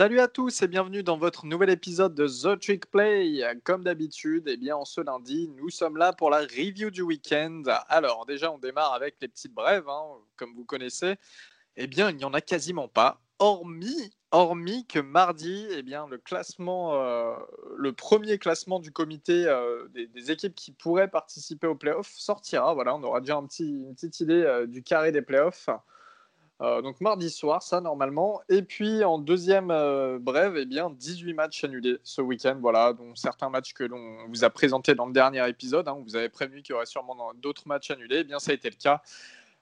Salut à tous et bienvenue dans votre nouvel épisode de The Trick Play. Comme d'habitude, eh bien, en ce lundi, nous sommes là pour la review du week-end. Alors, déjà, on démarre avec les petites brèves, hein, comme vous connaissez. Eh bien, il n'y en a quasiment pas, hormis, hormis que mardi, eh bien, le classement, euh, le premier classement du comité euh, des, équipes qui pourraient participer aux playoffs sortira. Voilà, on aura déjà une petite idée euh, du carré des playoffs. Euh, donc mardi soir, ça normalement. Et puis en deuxième euh, brève, eh bien, 18 matchs annulés ce week-end, voilà, dont certains matchs que l'on vous a présentés dans le dernier épisode. Hein, vous avez prévenu qu'il y aurait sûrement d'autres matchs annulés. Eh bien, ça a été le cas.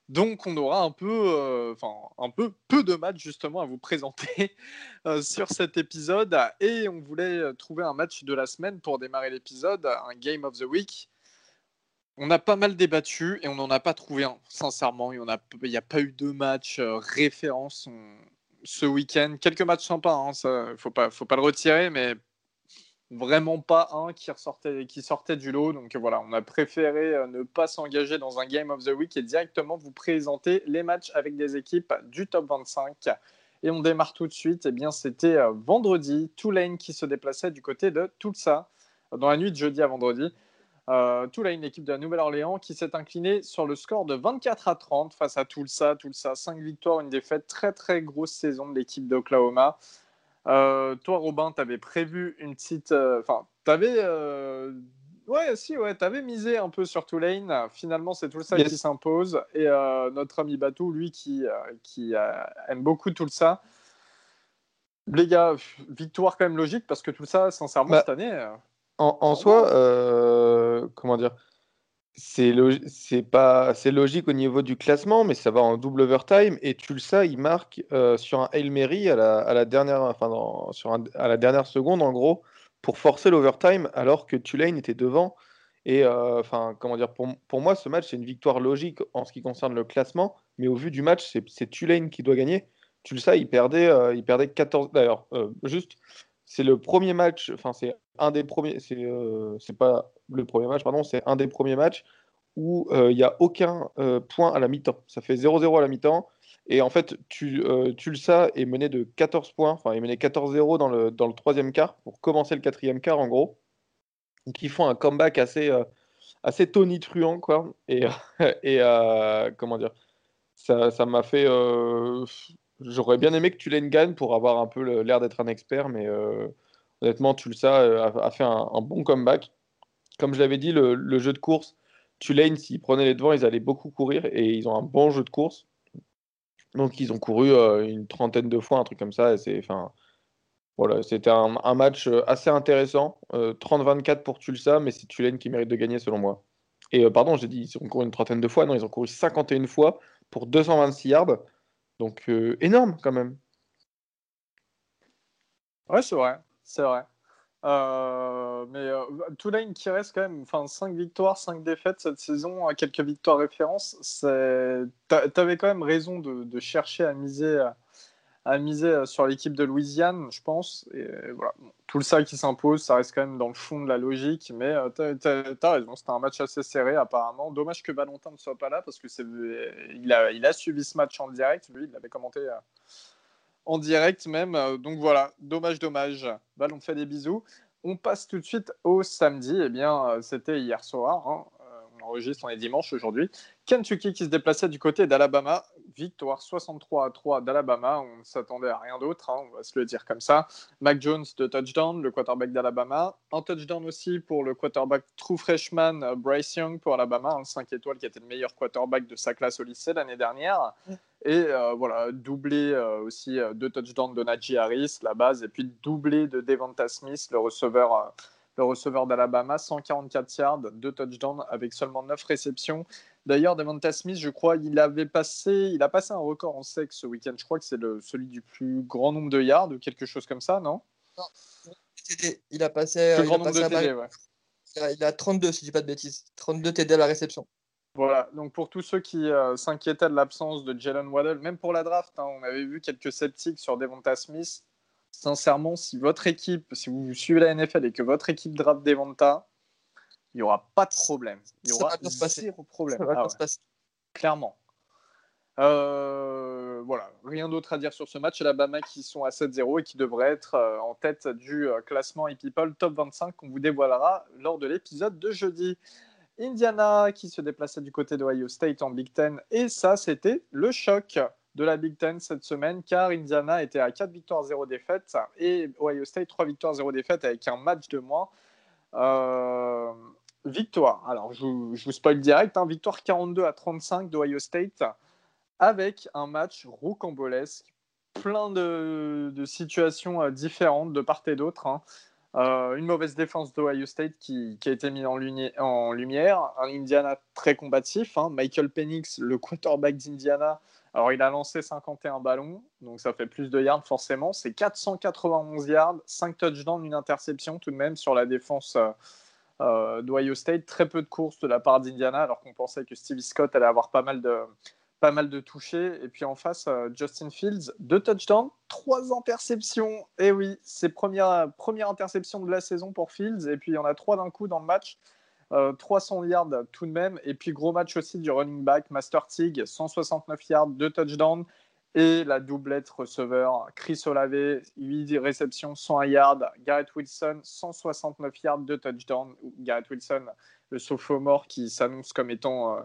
Donc on aura un peu, euh, enfin un peu peu de matchs justement à vous présenter sur cet épisode. Et on voulait trouver un match de la semaine pour démarrer l'épisode, un Game of the Week on a pas mal débattu et on n'en a pas trouvé un, sincèrement. Il n'y a, pas eu de match euh, référence ce week-end. Quelques matchs sympas, hein, pas, faut pas le retirer, mais vraiment pas un qui, ressortait, qui sortait du lot. Donc voilà, on a préféré euh, ne pas s'engager dans un Game of the Week et directement vous présenter les matchs avec des équipes du top 25. Et on démarre tout de suite. Eh bien, c'était euh, vendredi, Tulane qui se déplaçait du côté de Tulsa dans la nuit de jeudi à vendredi. Euh, Tulane, l'équipe de la Nouvelle-Orléans, qui s'est inclinée sur le score de 24 à 30 face à Tulsa. Tulsa, 5 victoires, une défaite. Très, très grosse saison de l'équipe d'Oklahoma. Euh, toi, Robin, tu avais prévu une petite. Euh, enfin, tu avais. Ouais, si, ouais, tu avais misé un peu sur Tulane. Finalement, c'est Tulsa qui s'impose. Et notre ami Batou, lui, qui, qui aime beaucoup Tulsa. Les gars, victoire quand même logique parce que Tulsa, sincèrement, bah, cette année. En, soi, euh, comment dire, c'est logique au niveau du classement, mais ça va en double overtime. Et Tulsa il marque euh, sur un Hail Mary à la, à la dernière enfin sur à la dernière seconde en gros pour forcer l'overtime alors que Tulane était devant. Et euh, enfin comment dire pour, pour moi ce match c'est une victoire logique en ce qui concerne le classement, mais au vu du match c'est Tulane qui doit gagner. Tulsa il perdait il perdait 14 d'ailleurs juste c'est le premier match, enfin c'est un des premiers, c'est euh, pas le premier match, pardon, c'est un des premiers matchs où euh, il n'y a aucun euh, point à la mi-temps. Ça fait 0-0 à la mi-temps. Et en fait, tu, Tulsa est mené de 14 points, enfin, est mené 14-0 dans le, dans le troisième quart pour commencer le quatrième quart, en gros. Donc, ils font un comeback assez, assez tonitruant, quoi. Et, et comment dire, ça m'a fait J'aurais bien aimé que Tulane gagne pour avoir un peu l'air d'être un expert, mais euh, honnêtement, Tulsa euh, a, fait un, bon comeback. Comme je l'avais dit, le, jeu de course, Tulane, s'ils prenaient les devants, ils allaient beaucoup courir et ils ont un bon jeu de course. Donc, ils ont couru euh, une trentaine de fois, un truc comme ça. Voilà, c'était un, match assez intéressant. 30-24 pour Tulsa, mais c'est Tulane qui mérite de gagner selon moi. Et pardon, j'ai dit ils ont couru une trentaine de fois. Non, ils ont couru 51 fois pour 226 yards. Donc euh, énorme quand même. Ouais, c'est vrai, c'est vrai. Euh, mais euh, qui reste quand même, enfin 5 victoires, 5 défaites cette saison, quelques victoires références, tu avais quand même raison de, de chercher à miser à miser euh, sur l'équipe de Louisiane, je pense. Et voilà, tout ça qui s'impose, ça reste quand même dans le fond de la logique. Mais euh, tu as, raison, c'était un match assez serré apparemment. Dommage que Valentin ne soit pas là parce que c'est a, il a suivi ce match en direct. Lui, il l'avait commenté euh, en direct même. donc voilà, dommage, dommage. Ballon fait des bisous. On passe tout de suite au samedi. Eh bien, c'était hier soir. Hein. Enregistre, on est dimanche aujourd'hui. Kentucky qui se déplaçait du côté d'Alabama victoire 63 à 3 d'Alabama. On ne s'attendait à rien d'autre, hein, on va se le dire comme ça. Mac Jones de touchdown, le quarterback d'Alabama. Un touchdown aussi pour le quarterback true freshman euh, Bryce Young pour Alabama, un 5 étoiles qui était le meilleur quarterback de sa classe au lycée l'année dernière. Et euh, voilà, doublé euh, aussi deux touchdowns de Najee Harris, la base, et puis doublé de Devonta Smith, le receveur le receveur d'Alabama, 144 yards, deux touchdowns avec seulement 9 réceptions. D'ailleurs, Devonta Smith, je crois, il avait passé, il a passé un record en sexe ce week-end. Je crois que c'est celui du plus grand nombre de yards ou quelque chose comme ça, non? Non, il a passé. Le grand nombre de TD, ouais. Il a 32, si je dis pas de bêtises. 32 TD à la réception. Voilà, donc pour tous ceux qui euh, s'inquiétaient de l'absence de Jalen Waddell, même pour la draft, hein, on avait vu quelques sceptiques sur Devonta Smith. Sincèrement, si votre équipe, si vous suivez la NFL et que votre équipe draft Devonta, il n'y aura pas de problème. Il y aura zéro problème. Ah Clairement. Euh, voilà, rien d'autre à dire sur ce match. Alabama qui sont à 7-0 et qui devraient être euh, en tête du euh, classement ePeople Top 25 qu'on vous dévoilera lors de l'épisode de jeudi. Indiana qui se déplaçait du côté d'Ohio State en Big Ten. Et ça, c'était le choc de la Big Ten cette semaine car Indiana était à 4 victoires 0 défaites et Ohio State 3 victoires 0 défaites avec un match de moins. victoire, alors je je vous spoil direct, hein. victoire 42 à 35 d'Ohio State avec un match rocambolesque, plein de, situations euh, différentes de part et d'autre. Hein. Euh, une mauvaise défense d'Ohio State qui, a été mise en, lumière. Un Indiana très combatif. Hein. Michael Penix, le quarterback d'Indiana, alors il a lancé 51 ballons, donc ça fait plus de yards forcément. C'est 491 yards, 5 touchdowns, une interception tout de même sur la défense euh, d'Ohio State. Très peu de courses de la part d'Indiana, alors qu'on pensait que Stevie Scott allait avoir pas mal de, pas mal de touchés. Et puis en face, euh, Justin Fields, deux touchdowns, trois interceptions. Et oui, c'est première, première interception de la saison pour Fields. Et puis il y en a trois d'un coup dans le match. 300 euh, yards tout de même. Et puis gros match aussi du running back, Master Tig, 169 yards, deux touchdowns. Et la doublette receveur, Chris Olave, 8 réceptions, 101 yards. Garrett Wilson, 169 yards, deux touchdowns. Garrett Wilson, le sophomore qui s'annonce comme étant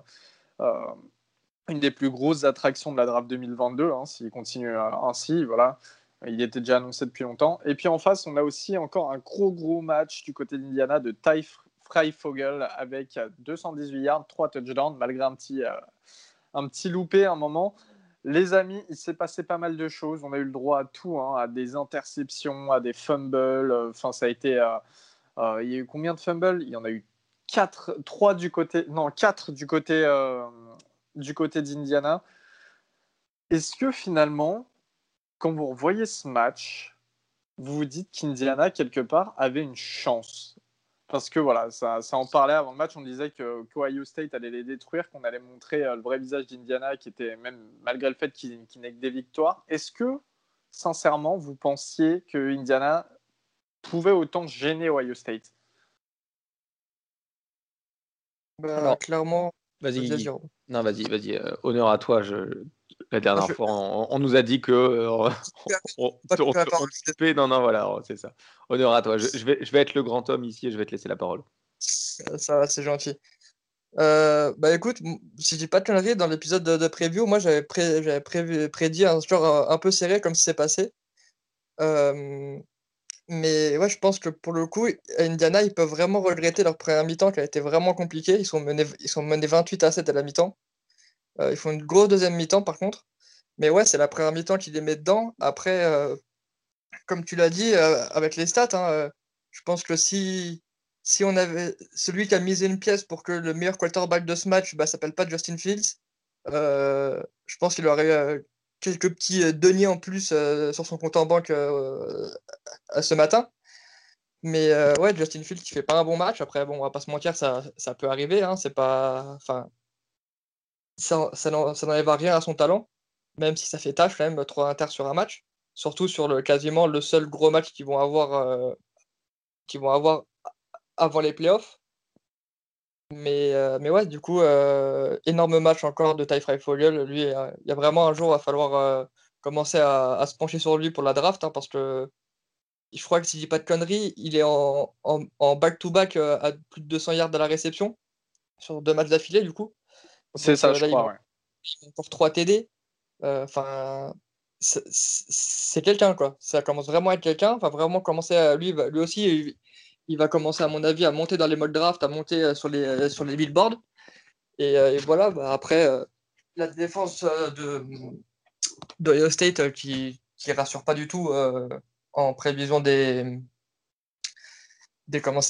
euh, une des plus grosses attractions de la draft 2022, hein, s'il continue ainsi. Voilà. Il était déjà annoncé depuis longtemps. Et puis en face, on a aussi encore un gros, gros match du côté d'Indiana de Ty Freifogel avec 218 yards, 3 touchdowns, malgré un petit, euh, un petit loupé à un moment. Les amis, il s'est passé pas mal de choses. On a eu le droit à tout, hein, à des interceptions, à des fumbles. Enfin, ça a été. Euh, euh, il y a eu combien de fumbles? Il y en a eu 4, 3 du côté. Non, 4 du côté du côté d'Indiana. Est-ce que finalement, quand vous revoyez ce match, vous vous dites qu'Indiana, quelque part, avait une chance? Parce que voilà, ça, ça, en parlait avant le match, on disait que Ohio State allait les détruire, qu'on allait montrer euh, le vrai visage d'Indiana, qui était même, malgré le fait qu'il n'ait que des victoires. Est-ce que, sincèrement, vous pensiez que Indiana pouvait autant gêner Ohio State? Bah, Clairement, Vas-y. non, vas-y, vas-y. Euh, honneur à toi. Je... La dernière fois, on, nous a dit que euh, on, Non, non, voilà, c'est ça. Honneur à toi. Je, vais, je vais être le grand homme ici et je vais te laisser la parole. Ça va, c'est gentil. Euh, bah écoute, si je dis pas de conneries, dans l'épisode de, preview, moi j'avais prédit un score un, peu serré comme c'est passé. Euh, mais ouais, je pense que pour le coup, Indiana, ils peuvent vraiment regretter leur première mi-temps qui a été vraiment compliquée. Ils sont menés, ils sont menés 28 à 7 à la mi-temps. Euh, ils font une grosse deuxième mi-temps par contre. Mais ouais, c'est la première mi-temps qui les met dedans. Après, euh, comme tu l'as dit, euh, avec les stats, hein, je pense que si, si on avait celui qui a misé une pièce pour que le meilleur quarterback de ce match bah, s'appelle pas Justin Fields, je pense qu'il aurait quelques petits deniers en plus sur son compte en banque ce matin. Mais ouais, Justin Fields qui fait pas un bon match. Après, bon, on va pas se mentir, ça, ça peut arriver. Hein, c'est pas, enfin, ça, n'enlève rien à son talent, même si ça fait tâche quand même trois inter sur un match. Surtout sur le quasiment le seul gros match qu'ils vont avoir, avoir avant les playoffs. Mais, euh, mais ouais, du coup, euh, énorme match encore de Ty Fogel. Lui, euh, il y a vraiment un jour, il va falloir commencer à, se pencher sur lui pour la draft, hein, parce que je crois que si je dis pas de conneries, il est en, en, back-to-back à plus de 200 yards à la réception, sur deux matchs d'affilée, du coup. C'est ça, je crois, il, ouais. 3 TD. Enfin, c'est quelqu'un, quoi. Ça commence vraiment à être quelqu'un. Enfin, vraiment commencer à. Lui, lui aussi, il va commencer, à mon avis, à monter dans les modes draft, à monter euh, sur les, euh, sur les billboards. Et, euh, voilà, bah, après, la défense de, de State qui ne rassure pas du tout en prévision des, des comment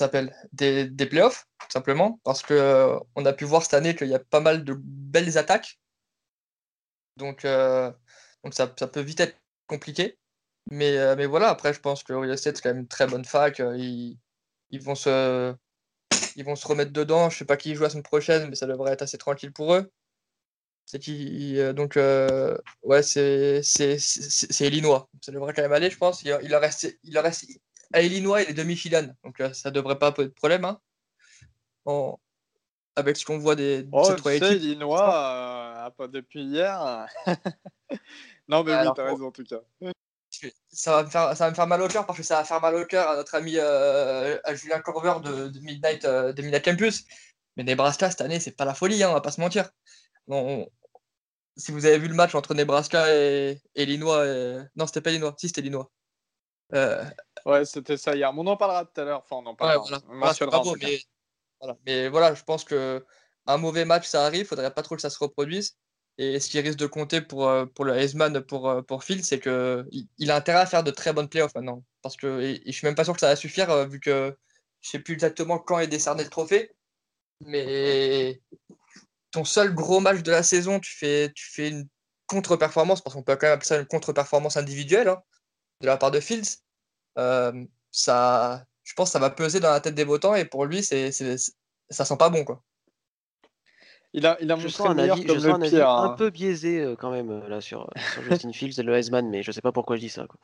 des, des playoffs, tout simplement, parce que on a pu voir cette année qu'il y a pas mal de belles attaques. Donc, donc ça, ça, peut vite être compliqué. Mais, mais voilà, après, je pense que Ohio State, c'est quand même une très bonne fac. Ils, ils vont se, ils vont se remettre dedans. Je sais pas qui joue la semaine prochaine, mais ça devrait être assez tranquille pour eux. C'est qui, euh, donc euh, ouais, c'est c'est Illinois. Ça devrait quand même aller, je pense. Il, il reste, il reste à Illinois et les demi-finales, donc euh, ça devrait pas poser de problème. Hein. avec ce qu'on voit des oh, Illinois pas depuis hier. non, mais oui, t'as raison en tout cas. Ça va, me faire, ça va me faire mal au cœur parce que ça va faire mal au cœur à notre ami euh, à Julien Corver de, Midnight, euh, de Midnight Campus. Mais Nebraska cette année, c'est pas la folie, hein, on va pas se mentir. Bon, si vous avez vu le match entre Nebraska et, Illinois, non, c'était pas Illinois, si c'était Illinois. Euh, ouais, c'était ça hier. on en parlera tout à l'heure. Enfin, on en parlera. mais, voilà. mais voilà, je pense que un mauvais match, ça arrive. Faudrait pas trop que ça se reproduise. Et ce qui risque de compter pour, euh, pour le Heisman, pour, euh, pour Phil, c'est qu'il il a intérêt à faire de très bonnes playoffs maintenant. Parce que et, je suis même pas sûr que ça va suffire, vu que je sais plus exactement quand est décerné le trophée. Mais ton seul gros match de la saison, tu fais, tu fais une contre-performance, parce qu'on peut quand même appeler ça une contre-performance individuelle hein, de la part de Fields. Euh, ça, je pense que ça va peser dans la tête des votants et pour lui, c'est, ça sent pas bon. Quoi. Il a, il a je sens un avis, je un, avis un peu biaisé euh, quand même euh, là sur, sur Justin Fields et le Heisman, mais je sais pas pourquoi je dis ça. Quoi.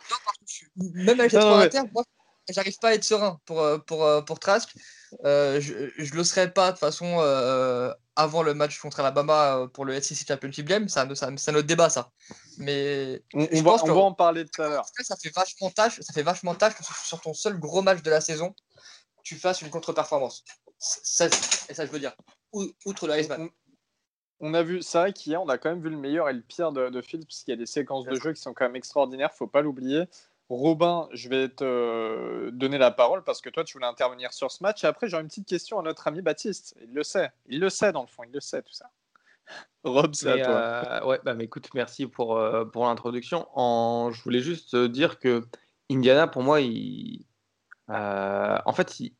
même avec les trois moi, j'arrive pas à être serein pour, pour, pour Trask. Euh, je ne le serais pas de façon avant le match contre Alabama pour le SEC Championship Game. C'est un, un, autre débat, ça. Mais on, je va, pense on va en parler tout à l'heure. Ça fait vachement tâche, ça fait vachement tâche que sur ton seul gros match de la saison, tu fasses une contre-performance. et ça, je veux dire, outre le Heisman. On a vu, c'est vrai qu'hier, on a quand même vu le meilleur et le pire de, de Fields, parce qu'il y a des séquences de jeu qui sont quand même extraordinaires, faut pas l'oublier. Robin, je vais te euh, donner la parole parce que toi, tu voulais intervenir sur ce match. Et après, j'aurais une petite question à notre ami Baptiste. Il le sait. Il le sait, dans le fond. Il le sait, tout ça. Rob, c'est à toi. Euh, ouais, bah, mais écoute, merci pour, euh, pour l'introduction. En... Je voulais juste dire que Indiana, pour moi, il... en fait, il...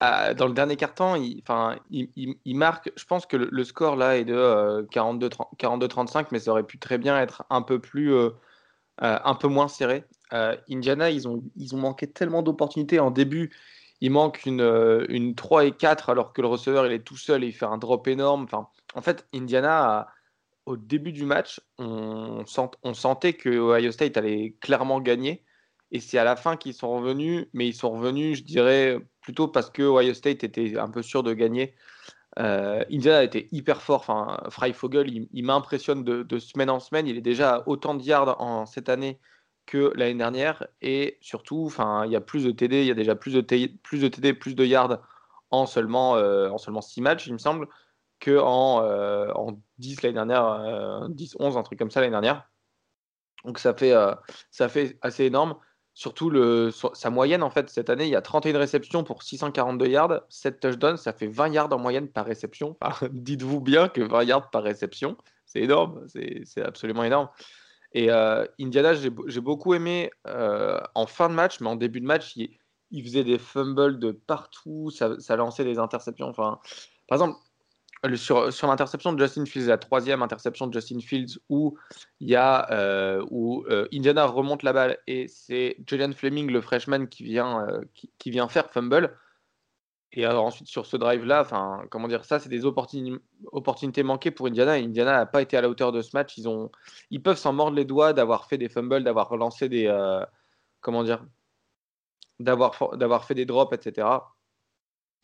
dans le dernier quart-temps, il... Enfin, il, il, marque. Je pense que le, score là est de 42-35, mais ça aurait pu très bien être un peu plus. un peu moins serré. Euh, Indiana, ils ont, ils ont manqué tellement d'opportunités. En début, il manque une, euh, une 3 et 4 alors que le receveur il est tout seul et il fait un drop énorme. Enfin, en fait, Indiana, au début du match, on, sent, on sentait que Ohio State allait clairement gagner. Et c'est à la fin qu'ils sont revenus, mais ils sont revenus, je dirais, plutôt parce que Ohio State était un peu sûr de gagner. Euh, Indiana était hyper fort. Enfin, Freifogel, il, il m'impressionne de, de, semaine en semaine. Il est déjà autant de yards en cette année que l'année dernière. Et surtout, il y a plus de TD, il y a déjà plus de, plus de TD, plus de yards en seulement, euh, en seulement 6 matchs, il me semble, que en, euh, en 10 l'année dernière, 10, euh, 11, un truc comme ça l'année dernière. Donc ça fait, ça fait assez énorme. Surtout le, sa moyenne, en fait, cette année, il y a 31 réceptions pour 642 yards, 7 touchdowns, ça fait 20 yards en moyenne par réception. Dites-vous bien que 20 yards par réception, c'est énorme, c'est absolument énorme. Et euh, Indiana, j'ai beaucoup aimé euh, en fin de match, mais en début de match, il, faisait des fumbles de partout, ça, lançait des interceptions. Enfin, par exemple, sur, l'interception de Justin Fields, la troisième interception de Justin Fields, où, y a, euh, où Indiana remonte la balle et c'est Julian Fleming, le freshman, qui vient, qui vient faire fumble. Et alors ensuite, sur ce drive-là, enfin, comment dire, ça, c'est des opportunités manquées pour Indiana. Indiana n'a pas été à la hauteur de ce match. Ils, ont, ils peuvent s'en mordre les doigts d'avoir fait des fumbles, d'avoir relancé des. Euh, comment dire D'avoir, fait des drops, etc.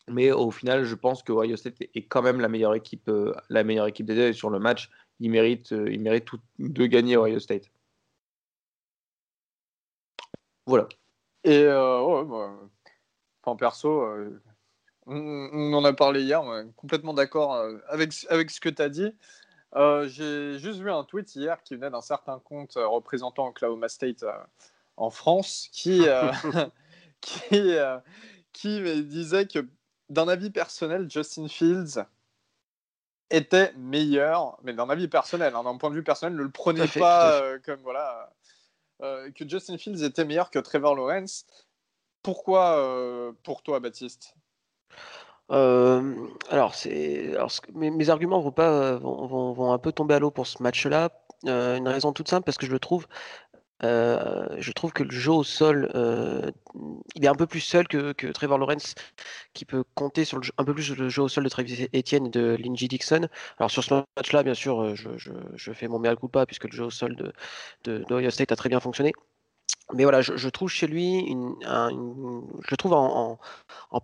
Mais au final, je pense que Ohio State est quand même la meilleure équipe, euh, la meilleure équipe sur le match, ils méritent, euh, ils méritent de gagner Ohio State. Voilà. Et ouais, bah, enfin, perso, on, en a parlé hier, complètement d'accord euh, avec, avec ce que tu as dit. Euh, j'ai juste vu un tweet hier qui venait d'un certain compte euh, représentant Oklahoma State en France qui, qui, qui disait que d'un avis personnel, Justin Fields était meilleur, mais d'un avis personnel, hein, d'un point de vue personnel, ne le prenez pas comme voilà, que Justin Fields était meilleur que Trevor Lawrence. Pourquoi pour toi, Baptiste? Alors, mes, arguments vont, un peu tomber à l'eau pour ce match-là. une raison toute simple, parce que je trouve, que le jeu au sol, il est un peu plus seul que, Trevor Lawrence, qui peut compter sur un peu plus le jeu au sol de Travis Etienne et de Lindsey Dixon. Alors sur ce match-là, bien sûr, je, je, je fais mon mea culpa, puisque le jeu au sol de, de, State a très bien fonctionné. Mais voilà, je, trouve chez lui, je le trouve en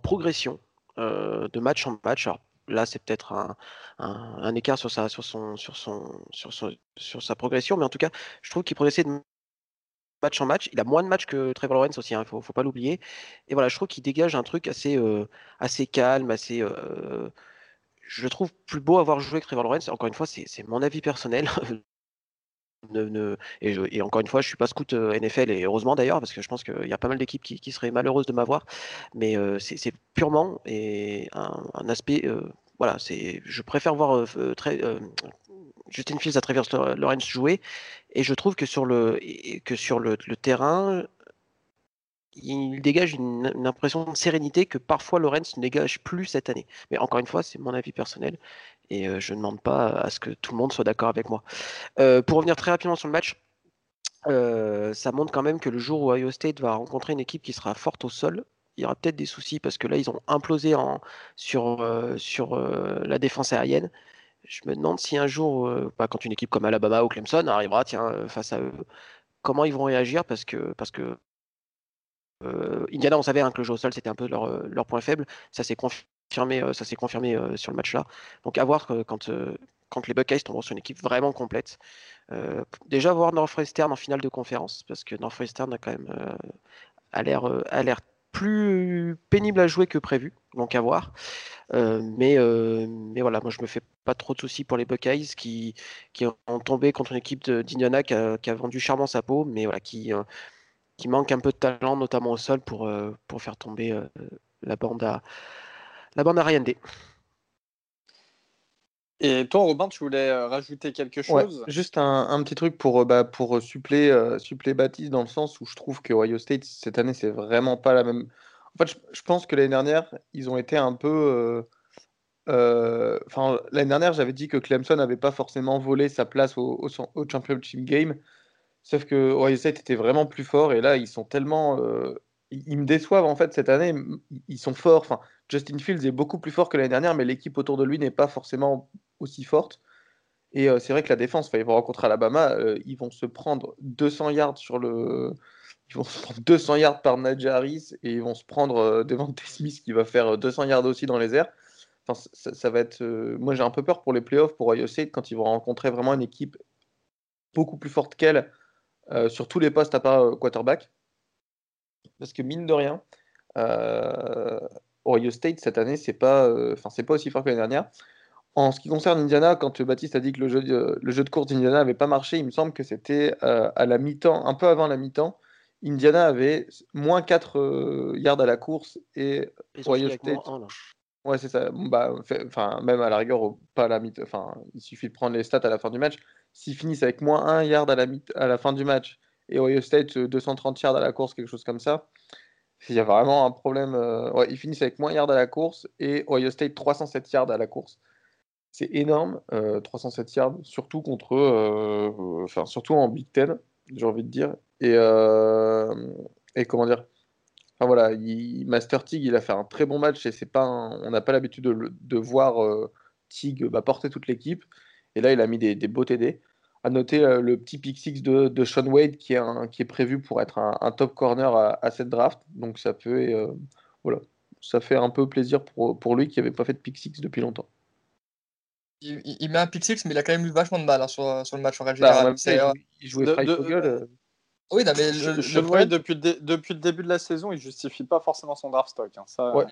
progression. Euh, de match en match. là, c'est peut-être un, écart sur sa, sur, son, sur, son, sur, sur sa progression, mais en tout cas, je trouve qu'il progressait de match en match. Il a moins de matchs que Trevor Lawrence aussi, il hein, ne faut, pas l'oublier. Et voilà, je trouve qu'il dégage un truc assez, assez calme, assez. je trouve plus beau avoir joué que Trevor Lawrence. Encore une fois, c'est mon avis personnel. et, encore une fois, je suis pas scout euh, NFL et heureusement d'ailleurs parce que je pense qu'il y a pas mal d'équipes qui, seraient malheureuses de m'avoir. Mais euh, c'est purement un, aspect. Euh, voilà. Je préfère voir très, Justin Fields à travers Lawrence jouer et je trouve que sur le terrain, il dégage une, impression de sérénité que parfois Lawrence ne dégage plus cette année. Mais encore une fois, c'est mon avis personnel et je ne demande pas à ce que tout le monde soit d'accord avec moi. pour revenir très rapidement sur le match, ça montre quand même que le jour où Ohio State va rencontrer une équipe qui sera forte au sol, il y aura peut-être des soucis parce que là, ils ont implosé sur, sur la défense aérienne. Je me demande si un jour, bah, quand une équipe comme Alabama ou Clemson arrivera tiens, face à eux, comment ils vont réagir parce que, parce que Indiana, on savait hein, que le jeu au sol, c'était un peu leur, leur point faible. Ça s'est confirmé euh, ça s'est confirmé euh, sur le match-là. Donc à voir quand, euh, quand les Buckeyes tomberont sur une équipe vraiment complète. déjà voir Northwestern en finale de conférence, parce que Northwestern a quand même a l'air plus pénible à jouer que prévu, donc à voir. mais, mais voilà, moi je me fais pas trop de soucis pour les Buckeyes qui, qui ont tombé contre une équipe d'Indiana qui, qui a, vendu charmant sa peau, mais voilà, qui, qui manque un peu de talent, notamment au sol, pour, pour faire tomber la bande à, la bande à D. Et toi, Robin, tu voulais euh, rajouter quelque chose? Juste un, petit truc pour, euh, bah, pour suppléer, euh, Baptiste dans le sens où je trouve que Ohio State, cette année, c'est vraiment pas la même. En fait, je, pense que l'année dernière, ils ont été un peu. Enfin, l'année dernière, j'avais dit que Clemson n'avait pas forcément volé sa place au, au, Championship Game. Sauf que Ohio State était vraiment plus fort et là, ils sont tellement. Ils me déçoivent en fait cette année. Ils sont forts. Enfin, Justin Fields est beaucoup plus fort que l'année dernière, mais l'équipe autour de lui n'est pas forcément aussi forte. Et euh, c'est vrai que la défense, ils vont rencontrer Alabama, euh, ils vont se prendre 200 yards sur le, ils vont se prendre 200 yards par Najee Harris et ils vont se prendre euh, devant Smith qui va faire 200 yards aussi dans les airs. Enfin, ça, va être. moi, j'ai un peu peur pour les playoffs pour Ohio State quand ils vont rencontrer vraiment une équipe beaucoup plus forte qu'elle sur tous les postes à part quarterback. Parce que mine de rien, Ohio State cette année, c'est pas, euh, c'est pas aussi fort que l'année dernière. En ce qui concerne Indiana, quand Baptiste a dit que le jeu de, le jeu de course d'Indiana n'avait pas marché, il me semble que c'était euh, à la mi-temps, un peu avant la mi-temps. Indiana avait moins 4 euh, yards à la course et Ohio State. ouais, c'est ça. Bah, enfin, même à la rigueur, pas à la mi Enfin, il suffit de prendre les stats à la fin du match. S'ils finissent avec moins 1 yard à la, à la fin du match et Ohio State 230 yards à la course, quelque chose comme ça, il y a vraiment un problème. Euh, ils finissent avec moins yards à la course et Ohio State 307 yards à la course. C'est énorme, 307 euh, yards, surtout contre, euh, enfin surtout en Big Ten, j'ai envie de dire. Et, comment dire? Enfin voilà, Master Tig, il a fait un très bon match et c'est pas, on n'a pas l'habitude de, voir Tig bah, porter toute l'équipe. Et là, il a mis des beaux TD. À noter euh, le petit pick six de, de, Sean Wade qui est, qui est prévu pour être un, top corner à, cette draft. Donc ça peut, euh, voilà, ça fait un peu plaisir pour, pour lui qui n'avait pas fait de pick six depuis longtemps. Il, met un pick six, mais il a quand même eu vachement de mal hein, sur, sur, le match en bah, général. il, jouait de, oui, non, mais je, je depuis, le depuis le début de la saison, il justifie pas forcément son draft stock. Hein. Ça, ouais,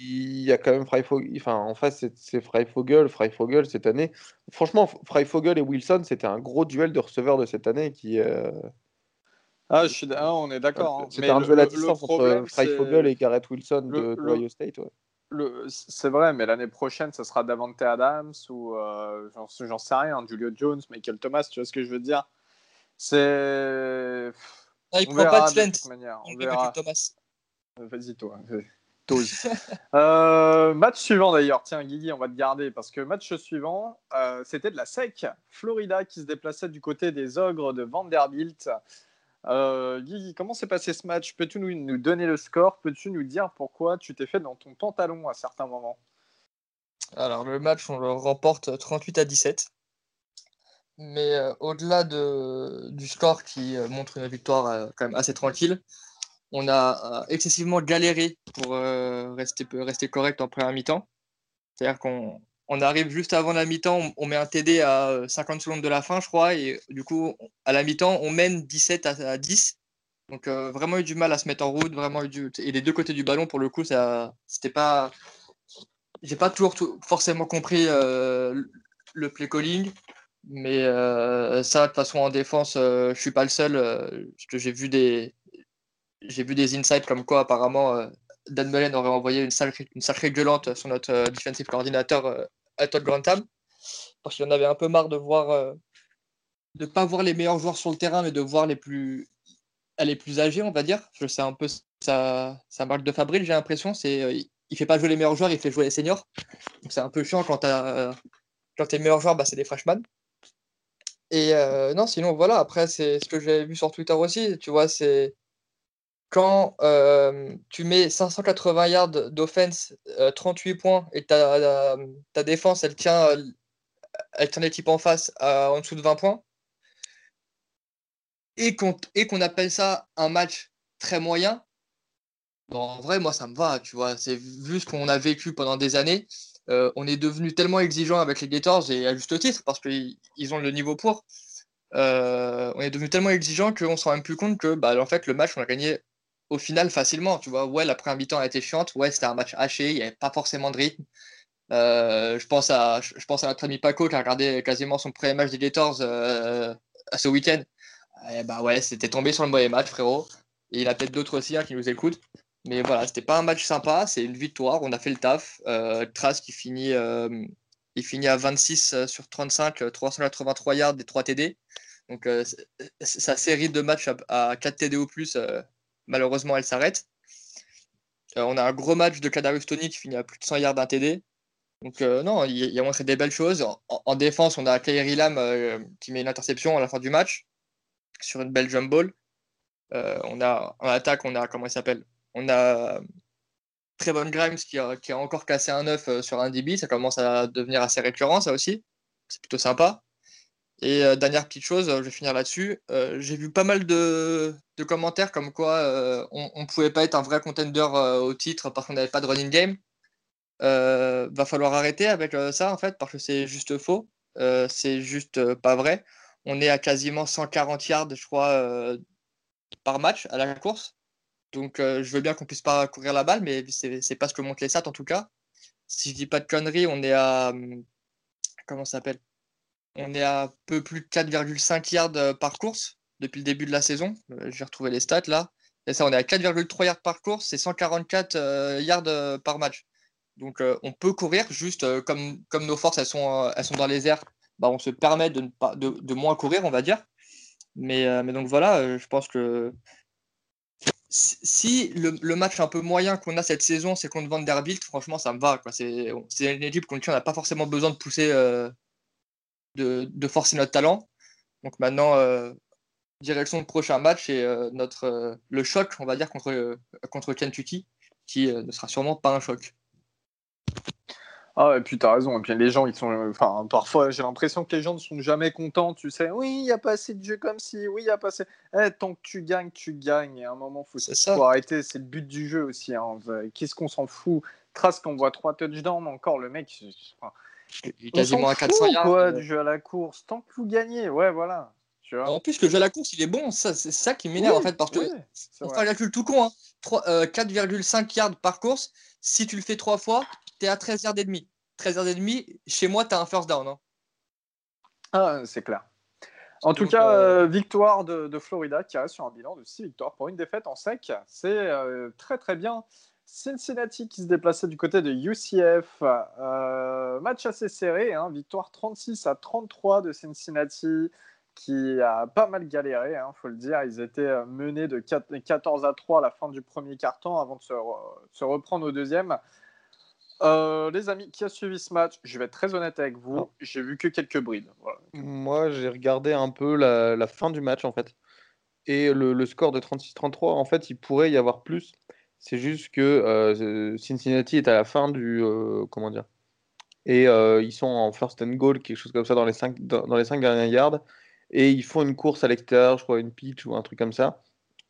il, y a quand même Freifogel. Enfin, en face, c'est Freifogel. Freifogel cette année. Franchement, Freifogel et Wilson, c'était un gros duel de receveurs de cette année qui. Euh, ah, je suis... Ah, on est d'accord. Hein. C'était un duel à distance entre Freifogel et Garrett Wilson de, Ohio State. C'est vrai, mais l'année prochaine, ce sera Davante Adams ou euh, j'en sais rien, Julio Jones, Michael Thomas, tu vois ce que je veux dire? C'est. Ah, il prend pas de manière. On verra. Thomas. Euh, vas-y, toi. euh, match suivant d'ailleurs, tiens Guigui, on va te garder parce que match suivant, euh, c'était de la SEC, Florida qui se déplaçait du côté des ogres de Vanderbilt. Euh, Guigui, comment s'est passé ce match? Peux-tu nous, nous, donner le score? Peux-tu nous dire pourquoi tu t'es fait dans ton pantalon à certains moments? Alors le match, on le remporte 38 à 17. Mais euh, au-delà de, du score qui euh, montre une victoire euh, quand même assez tranquille, on a excessivement galéré pour rester, rester correct en première mi-temps. C'est-à-dire qu'on on arrive juste avant la mi-temps, on, met un TD à 50 secondes de la fin, je crois, et du coup, à la mi-temps, on mène 17 à, 10. Donc, vraiment eu du mal à se mettre en route, vraiment eu du... Et les deux côtés du ballon, pour le coup, ça, c'était pas. J'ai pas toujours forcément compris le play calling. Mais euh, ça, de toute façon, en défense, euh, je suis pas le seul. Euh, j'ai vu des j'ai vu des insights comme quoi apparemment Dan Mullen aurait envoyé une sacrée, une sacrée gueulante sur notre defensive coordinateur à Todd Grantham. Parce qu'il en avait un peu marre de voir de pas voir les meilleurs joueurs sur le terrain mais de voir les plus les plus âgés on va dire. Je sais un peu sa, sa marque de fabrique j'ai l'impression. C'est il fait pas jouer les meilleurs joueurs il fait jouer les seniors. C'est un peu chiant quand, quand tes meilleurs joueurs bah, c'est des freshmen et euh, non, sinon, voilà, après, c'est ce que j'ai vu sur Twitter aussi, tu vois, c'est quand euh, tu mets 580 yards d'offense, 38 euh, points, et ta, ta défense, elle tient, elle tient l'équipe en face en dessous de 20 points, et qu'on qu'on appelle ça un match très moyen, bon, en vrai, moi, ça me va, tu vois, c'est vu ce qu'on a vécu pendant des années, euh, on est devenu tellement exigeant avec les Gators, et à juste titre, parce qu'ils ont le niveau pour. Euh, on est devenu tellement exigeant qu'on se rend même plus compte que bah, en fait, le match, on a gagné au final facilement. Tu vois, ouais, la première mi-temps a été chiante, ouais, c'était un match haché, il n'y avait pas forcément de rythme. Euh, je, pense à, je pense à notre ami Paco qui a regardé quasiment son premier match des Gators ce week-end. bah ouais, c'était tombé sur le mauvais match, frérot. Et il y a peut-être d'autres aussi hein, qui nous écoutent. Mais voilà, c'était pas un match sympa, c'est une victoire, on a fait le taf. Euh, qui finit, euh, il finit à 26 euh, sur 35, 383 yards et 3 TD. Donc sa série de matchs à, 4 TD ou plus, malheureusement, elle s'arrête. on a un gros match de Kadarius Tony qui finit à plus de 100 yards d'un TD. Donc non, il, a montré des belles choses. En, défense, on a Kairi Lam qui met une interception à la fin du match sur une belle jump ball. on a en attaque, on a comment il s'appelle? On a Trevon Grimes qui a, encore cassé un œuf euh, sur un DB. Ça commence à devenir assez récurrent, ça aussi. C'est plutôt sympa. Et euh, dernière petite chose, je vais finir là-dessus. Euh, j'ai vu pas mal de, commentaires comme quoi on ne pouvait pas être un vrai contender au titre parce qu'on n'avait pas de running game. va falloir arrêter avec ça en fait parce que c'est juste faux. c'est juste pas vrai. On est à quasiment 140 yards, je crois, par match à la course. Donc, euh, je veux bien qu'on puisse pas courir la balle, mais c'est pas ce que montrent les stats en tout cas. Si je dis pas de conneries, on est à. Hum, comment ça s'appelle? On est à peu plus de 4,5 yards euh, par course depuis le début de la saison. Euh, je vais retrouver les stats là. Et ça, on est à 4,3 yards par course et 144 yards par match. Donc, on peut courir juste comme, nos forces elles sont, dans les airs. Bah, on se permet de, pas, moins courir, on va dire. Mais donc voilà, je pense que si le, match un peu moyen qu'on a cette saison, c'est contre Vanderbilt, franchement, ça me va. C'est une équipe contre qui on n'a pas forcément besoin de pousser, euh, de, forcer notre talent. Donc maintenant, euh, direction le prochain match et euh, notre, le choc, on va dire, contre, contre Kentucky, qui ne sera sûrement pas un choc. Ah, et puis t'as raison. Et puis les gens, ils sont. Enfin, parfois, j'ai l'impression que les gens ne sont jamais contents. Tu sais, oui, il n'y a pas assez de jeux comme si, oui, il n'y a pas assez. Eh, tant que tu gagnes, tu gagnes. Et à un moment, faut, faut arrêter. C'est le but du jeu aussi. Hein. Qu'est-ce qu'on s'en fout? Trace qu'on voit trois touchdowns encore, le mec. Enfin, il est quasiment à 400 yards. Quoi, du jeu à la course. Tant que vous gagnez, ouais, voilà. En plus, le jeu à la course, il est bon. Ça, c'est ça qui m'énerve en fait. Parce que, on fait un calcul tout con. Hein. 4,5 euh, yards par course. Si tu le fais trois fois, tu es à 13 yards et demi. 13 yards et demi, chez moi, tu as un first down. Hein. Ah, c'est clair. En tout cas, euh, euh, victoire de, Florida qui reste sur un bilan de 6 victoires pour une défaite en sec. C'est euh, très très bien. Cincinnati qui se déplaçait du côté de UCF. match assez serré, hein. victoire 36 à 33 de Cincinnati qui a pas mal galéré, il hein, faut le dire. Ils étaient menés de 14 à 3 à la fin du premier quart-temps avant de se reprendre au deuxième. Euh, les amis, qui a suivi ce match Je vais être très honnête avec vous, ah. j'ai vu que quelques brides. Moi, j'ai regardé un peu la, fin du match en fait. Et le, score de 36-33, en fait, il pourrait y avoir plus. C'est juste que euh, Cincinnati est à la fin du. Euh, comment dire Et ils sont en first and goal, quelque chose comme ça, dans les 5 dans, les cinq dernières yards. Et ils font une course à l'extérieur, je crois, une pitch ou un truc comme ça.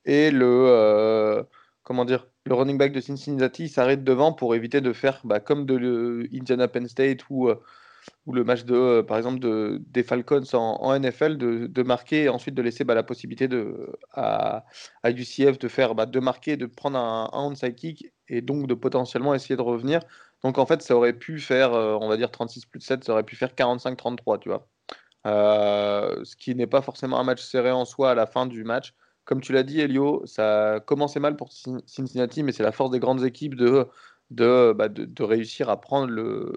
Et le. comment dire le running back de Cincinnati s'arrête devant pour éviter de faire bah, comme de le Indiana Penn State ou, euh, le match de, euh, par exemple de, des Falcons en, NFL, de, marquer et ensuite de laisser bah, la possibilité à, à UCF de faire bah, de marquer, de prendre un, un onside kick et donc de potentiellement essayer de revenir. Donc en fait, ça aurait pu faire, euh, on va dire 36 plus 7, ça aurait pu faire 45-33, tu vois. ce qui n'est pas forcément un match serré en soi à la fin du match comme tu l'as dit, Elio, ça a commencé mal pour Cincinnati, mais c'est la force des grandes équipes de, de, bah, de, réussir à prendre le,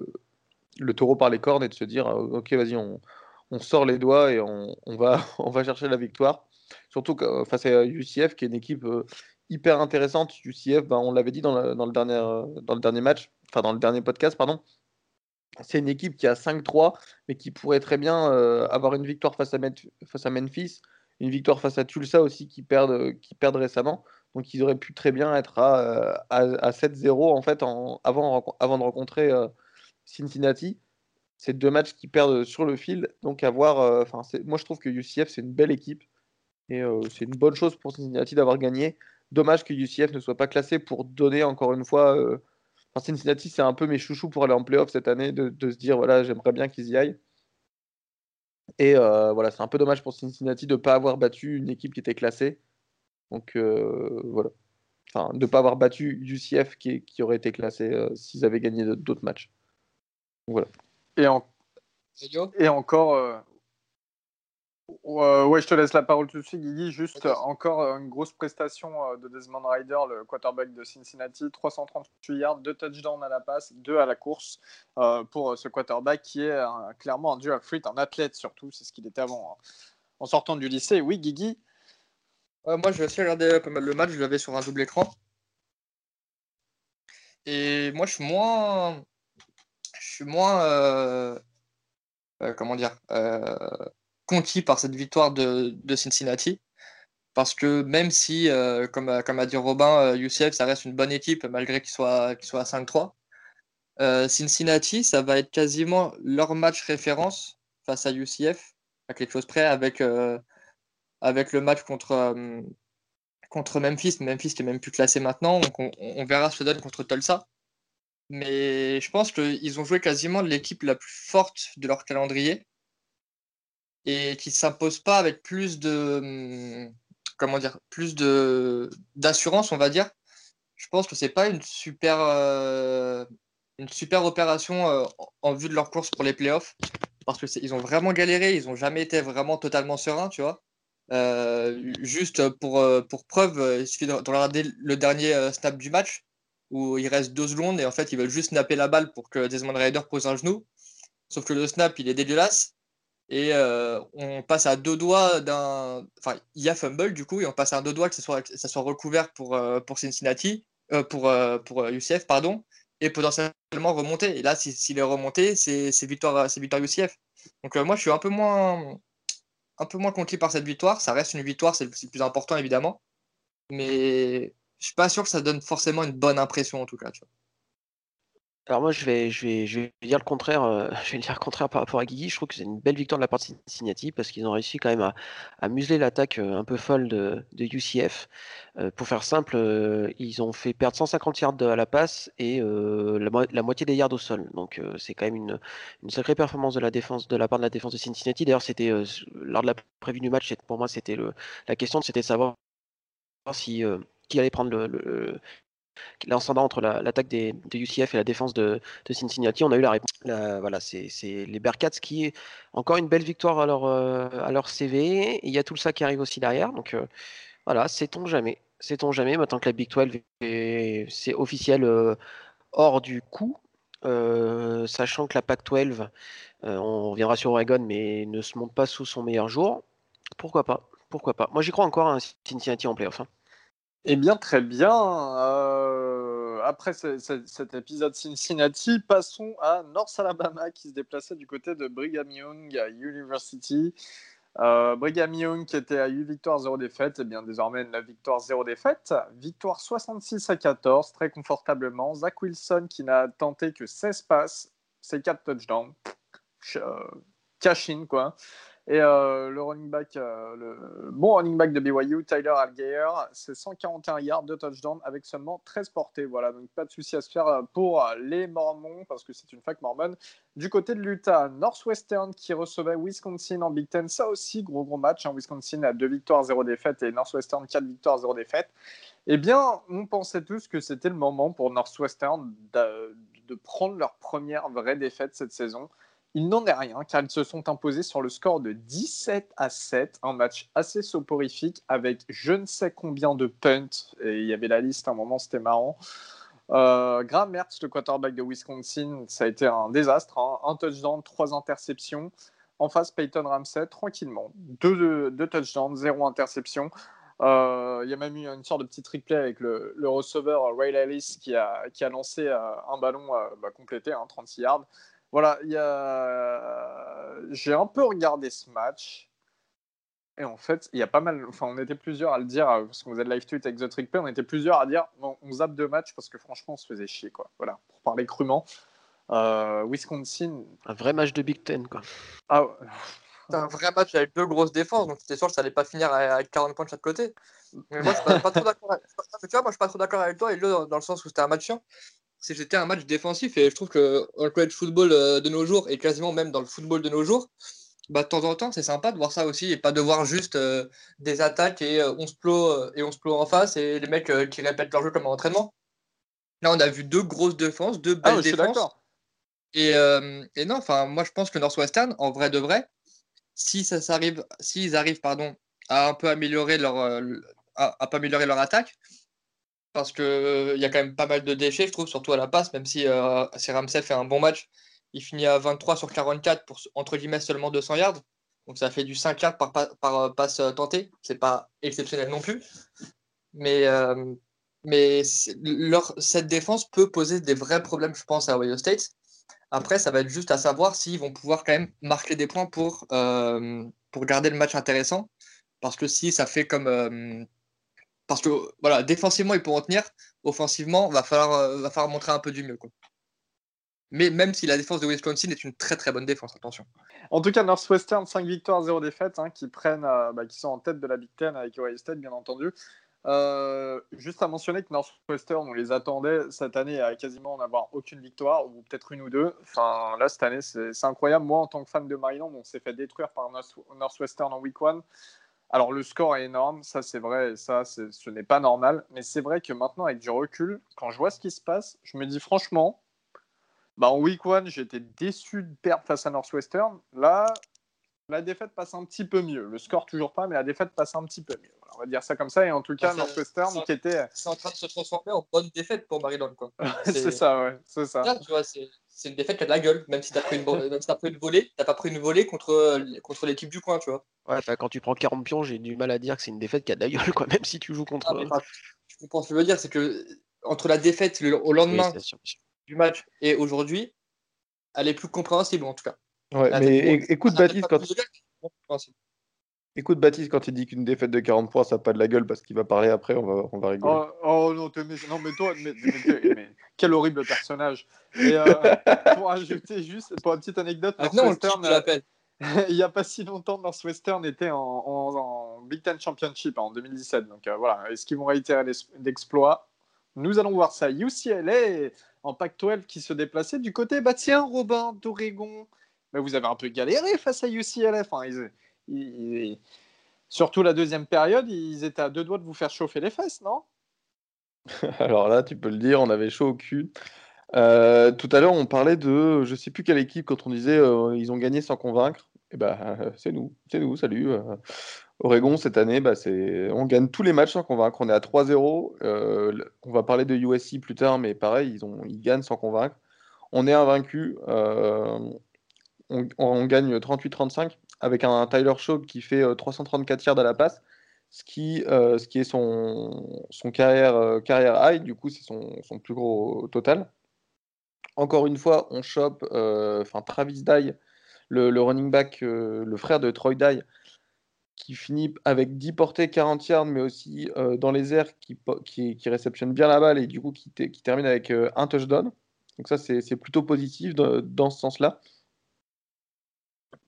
le, taureau par les cornes et de se dire euh, Ok, vas-y, on, on, sort les doigts et on, on, va, on va chercher la victoire. Surtout face à UCF, qui est une équipe euh, hyper intéressante. UCF, bah, on l'avait dit dans le, dans, le dernier, dans le dernier match, enfin dans le dernier podcast, pardon. C'est une équipe qui a 5-3, mais qui pourrait très bien euh, avoir une victoire face à, face à Memphis une victoire face à Tulsa aussi qui perdent, qui perdent récemment. Donc ils auraient pu très bien être à, euh, à, 7-0 en fait avant, de rencontrer euh, Cincinnati. C'est deux matchs qui perdent sur le fil. Donc à voir. Euh, moi je trouve que UCF c'est une belle équipe et c'est une bonne chose pour Cincinnati d'avoir gagné. Dommage que UCF ne soit pas classé pour donner encore une fois. Cincinnati c'est un peu mes chouchous pour aller en playoff cette année de, de se dire voilà j'aimerais bien qu'ils y aillent. Et euh, voilà, c'est un peu dommage pour Cincinnati de ne pas avoir battu une équipe qui était classée. Donc euh, voilà. Enfin, de ne pas avoir battu UCF qui, qui aurait été classé euh, s'ils avaient gagné d'autres matchs. voilà. Et, en... et encore, ouais, je te laisse la parole tout de suite, Guigui. Juste encore euh, une grosse prestation euh, de Desmond Ryder, le quarterback de Cincinnati. 338 yards, 2 touchdowns à la passe, 2 à la course euh, pour ce quarterback qui est clairement un dual threat, un athlète surtout. C'est ce qu'il était avant hein. en sortant du lycée. Oui, Guigui? Moi, j'ai aussi regardé pas mal le match. Je l'avais sur un double écran. Et moi, je suis moins. Je suis moins. comment dire conquis par cette victoire de, Cincinnati. Parce que même si, euh, comme, a dit Robin, UCF, euh, ça reste une bonne équipe malgré qu'il soit, soit à 5-3. Euh, Cincinnati, ça va être quasiment leur match référence face à UCF, à quelque chose près, avec, avec le match contre, contre Memphis. Memphis qui est même plus classé maintenant, donc on, on verra ce que donne contre Tulsa. Mais je pense qu'ils ont joué quasiment l'équipe la plus forte de leur calendrier et qui s'impose pas avec plus de hum, comment dire plus de d'assurance on va dire. Je pense que c'est pas une super euh, une super opération euh, en vue de leur course pour les playoffs parce que ils ont vraiment galéré ils ont jamais été vraiment totalement sereins tu vois. Euh, juste pour, pour preuve il suffit de, regarder le dernier snap du match où il reste deux secondes et en fait ils veulent juste snapper la balle pour que Desmond Raider pose un genou. Sauf que le snap il est dégueulasse et euh, on passe à deux doigts d'un. Enfin, il y a fumble du coup, et on passe à deux doigts que ça soit, recouvert pour, euh, Cincinnati, euh, pour, UCF, pardon, et potentiellement remonter. Et là, s'il est remonté, c'est victoire, victoire UCF. Donc, moi, je suis un peu moins, conquis par cette victoire. Ça reste une victoire, c'est le plus important évidemment. Mais je suis pas sûr que ça donne forcément une bonne impression en tout cas. Alors moi, je vais, je vais, je vais dire le contraire. Euh, je vais dire le contraire par rapport à Guigui. Je trouve que c'est une belle victoire de la part de Cincinnati parce qu'ils ont réussi quand même à, museler l'attaque euh, un peu folle de, UCF. Euh, pour faire simple, ils ont fait perdre 150 yards à la passe et la, moitié des yards au sol. Donc c'est quand même une, sacrée performance de la défense, de la part de la défense de Cincinnati. D'ailleurs, c'était lors de la prévue du match, pour moi, c'était la question, c'était de savoir si qui allait prendre le, L'ascendant entre l'attaque des, de UCF et la défense de, Cincinnati, on a eu la réponse. voilà, c'est les Bearcats qui, encore une belle victoire à leur, euh, CV. il y a tout ça qui arrive aussi derrière. Donc euh, voilà, sait-on jamais. Sait-on jamais, maintenant que la Big 12 c'est officiel euh, hors du coup, sachant que la Pac 12, on reviendra sur Oregon, mais ne se monte pas sous son meilleur jour. Pourquoi pas Pourquoi pas Moi j'y crois encore à Cincinnati en playoff. Hein. Eh bien, très bien. Euh, après cet épisode Cincinnati, passons à North Alabama qui se déplaçait du côté de Brigham Young University. Euh, Brigham Young qui était à 8 victoires, 0 défaites, et eh bien désormais 9 victoires, 0 défaites. Victoire 66 à 14, très confortablement. Zach Wilson qui n'a tenté que 16 passes, c'est 4 touchdowns. Euh, cash in, quoi. Et euh, le running back, euh, le bon running back de BYU, Tyler Algier, c'est 141 yards de touchdown avec seulement 13 portées. Voilà, donc pas de souci à se faire pour les Mormons parce que c'est une fac mormone. Du côté de l'Utah, Northwestern qui recevait Wisconsin en Big Ten, ça aussi gros gros match. Hein. Wisconsin a 2 victoires, 0 défaites et Northwestern 4 victoires, 0 défaites. Eh bien, on pensait tous que c'était le moment pour Northwestern de prendre leur première vraie défaite cette saison. Il n'en est rien car ils se sont imposés sur le score de 17 à 7, un match assez soporifique avec je ne sais combien de punts. Et il y avait la liste à un moment, c'était marrant. Euh, Graham Mertz, le quarterback de Wisconsin, ça a été un désastre. Hein. Un touchdown, trois interceptions. En face, Peyton Ramsey, tranquillement. Deux, touchdowns, zéro interception. Euh, il y a même eu une sorte de petit trick play avec le, receveur Ray Ellis qui a, lancé euh, un ballon bah, complété, 36 hein, yards. Voilà, j'ai un peu regardé ce match. Et en fait, il y a pas mal. Enfin, on était plusieurs à le dire, parce qu'on faisait le live tweet avec The Trick Play, on était plusieurs à dire on zappe deux matchs parce que franchement, on se faisait chier, quoi. Voilà, pour parler crûment. Wisconsin. Un vrai match de Big Ten, quoi. Ah, c'est un vrai match avec deux grosses défenses, donc c'était sûr que ça allait pas finir avec 40 points de chaque côté. Mais moi, je suis pas, trop d'accord. Avec... Tu vois, moi, je suis pas trop d'accord avec toi, et dans le sens où c'était un match chiant. C'était un match défensif, et je trouve que dans le college football euh, de nos jours, et quasiment même dans le football de nos jours, bah, de temps en temps, c'est sympa de voir ça aussi, et pas de voir juste euh, des attaques et 11 plots et 11 plots en face, et les mecs euh, qui répètent leur jeu comme en entraînement. Là, on a vu deux grosses défenses, deux belles ah, défenses. Et, et, non, enfin, moi je pense que Northwestern, en vrai de vrai, si ça s'arrive, s'ils arrivent pardon, à un peu améliorer leur, euh, à, améliorer leur attaque, parce qu'il euh, y a quand même pas mal de déchets, je trouve, surtout à la passe, même si, euh, Ramsey fait un bon match, il finit à 23 sur 44 pour entre guillemets seulement 200 yards. Donc ça fait du 5 yards par, par, passe tentée. C'est pas exceptionnel non plus. Mais, mais cette défense peut poser des vrais problèmes, je pense, à Ohio State. Après, ça va être juste à savoir s'ils vont pouvoir quand même marquer des points pour, euh, pour garder le match intéressant. Parce que si ça fait comme. Euh, parce que voilà, défensivement, ils pourront tenir. Offensivement, va falloir, euh, va falloir montrer un peu du mieux. Mais même si la défense de Wisconsin est une très très bonne défense, attention. En tout cas, Northwestern, 5 victoires, 0 défaites, hein, qui, prennent, bah, qui sont en tête de la Big Ten avec Ohio State, bien entendu. Euh, juste à mentionner que Northwestern, on les attendait cette année à quasiment n'avoir aucune victoire, ou peut-être une ou deux. Enfin, là, cette année, c'est incroyable. Moi, en tant que fan de Maryland, on s'est fait détruire par Northwestern en week one. Alors, le score est énorme, ça c'est vrai, ça ce n'est pas normal. Mais c'est vrai que maintenant, avec du recul, quand je vois ce qui se passe, je me dis franchement, bah, en week one, j'étais déçu de perdre face à Northwestern. Là, la défaite passe un petit peu mieux. Le score toujours pas, mais la défaite passe un petit peu mieux. on va dire ça comme ça. Et en tout cas, Northwestern qui était. C'est en train de se transformer en bonne défaite pour Maryland. c'est ça, ouais. C'est ça. tu vois, c'est une défaite qui a de la gueule. Même si tu as pris une, même si as pris une volée, tu pas pris une volée contre, contre l'équipe du coin, tu vois. Ouais, quand tu prends 40 pions, j'ai du mal à dire que c'est une défaite qui a de la gueule, quoi. Même si tu joues contre. Ah, je comprends ce que je veux dire, c'est que entre la défaite au lendemain du match et aujourd'hui, elle est plus compréhensible en tout cas. Ouais, mais écoute Baptiste quand. Écoute Baptiste quand il dit qu'une défaite de 40 points ça n'a pas de la gueule parce qu'il va parler après, on va, on va rigoler. Oh, oh non, mais, non, mais toi, mais, mais, quel horrible personnage. Et euh, pour ajouter juste, pour une petite anecdote, ah, Northwestern, euh, il n'y a pas si longtemps, Northwestern était en, en, Big Ten Championship hein, en 2017. Donc euh, voilà, est-ce qu'ils vont réitérer l'exploit? Nous allons voir ça. UCLA en Pac-12 qui se déplaçait du côté, bah tiens, Robin d'Oregon mais vous avez un peu galéré face à UCLA. Enfin, Surtout la deuxième période, ils étaient à deux doigts de vous faire chauffer les fesses, non? Alors là, tu peux le dire, on avait chaud au cul. Euh, tout à l'heure, on parlait de je sais plus quelle équipe quand on disait euh, ils ont gagné sans convaincre. Et eh ben, c'est nous, c'est nous, salut. Euh, Oregon cette année, bah, c'est on gagne tous les matchs sans convaincre. On est à 3-0. on va parler de USC plus tard, mais pareil, ils, ont, ils gagnent sans convaincre. On est invaincu on, gagne 38-35 avec un Tyler Shaw qui fait 334 euh, yards à la passe, ce qui, euh, ce qui est son, son carrière, euh, carrière high, du coup c'est son, plus gros total. Encore une fois, on chope Travis Dye, le, running back, le frère de Troy Dye, qui finit avec 10 portées, 40 yards, mais aussi dans les airs, qui, qui, réceptionne bien la balle et du coup qui, qui termine avec un touchdown. Donc ça, c'est plutôt positif dans ce sens-là.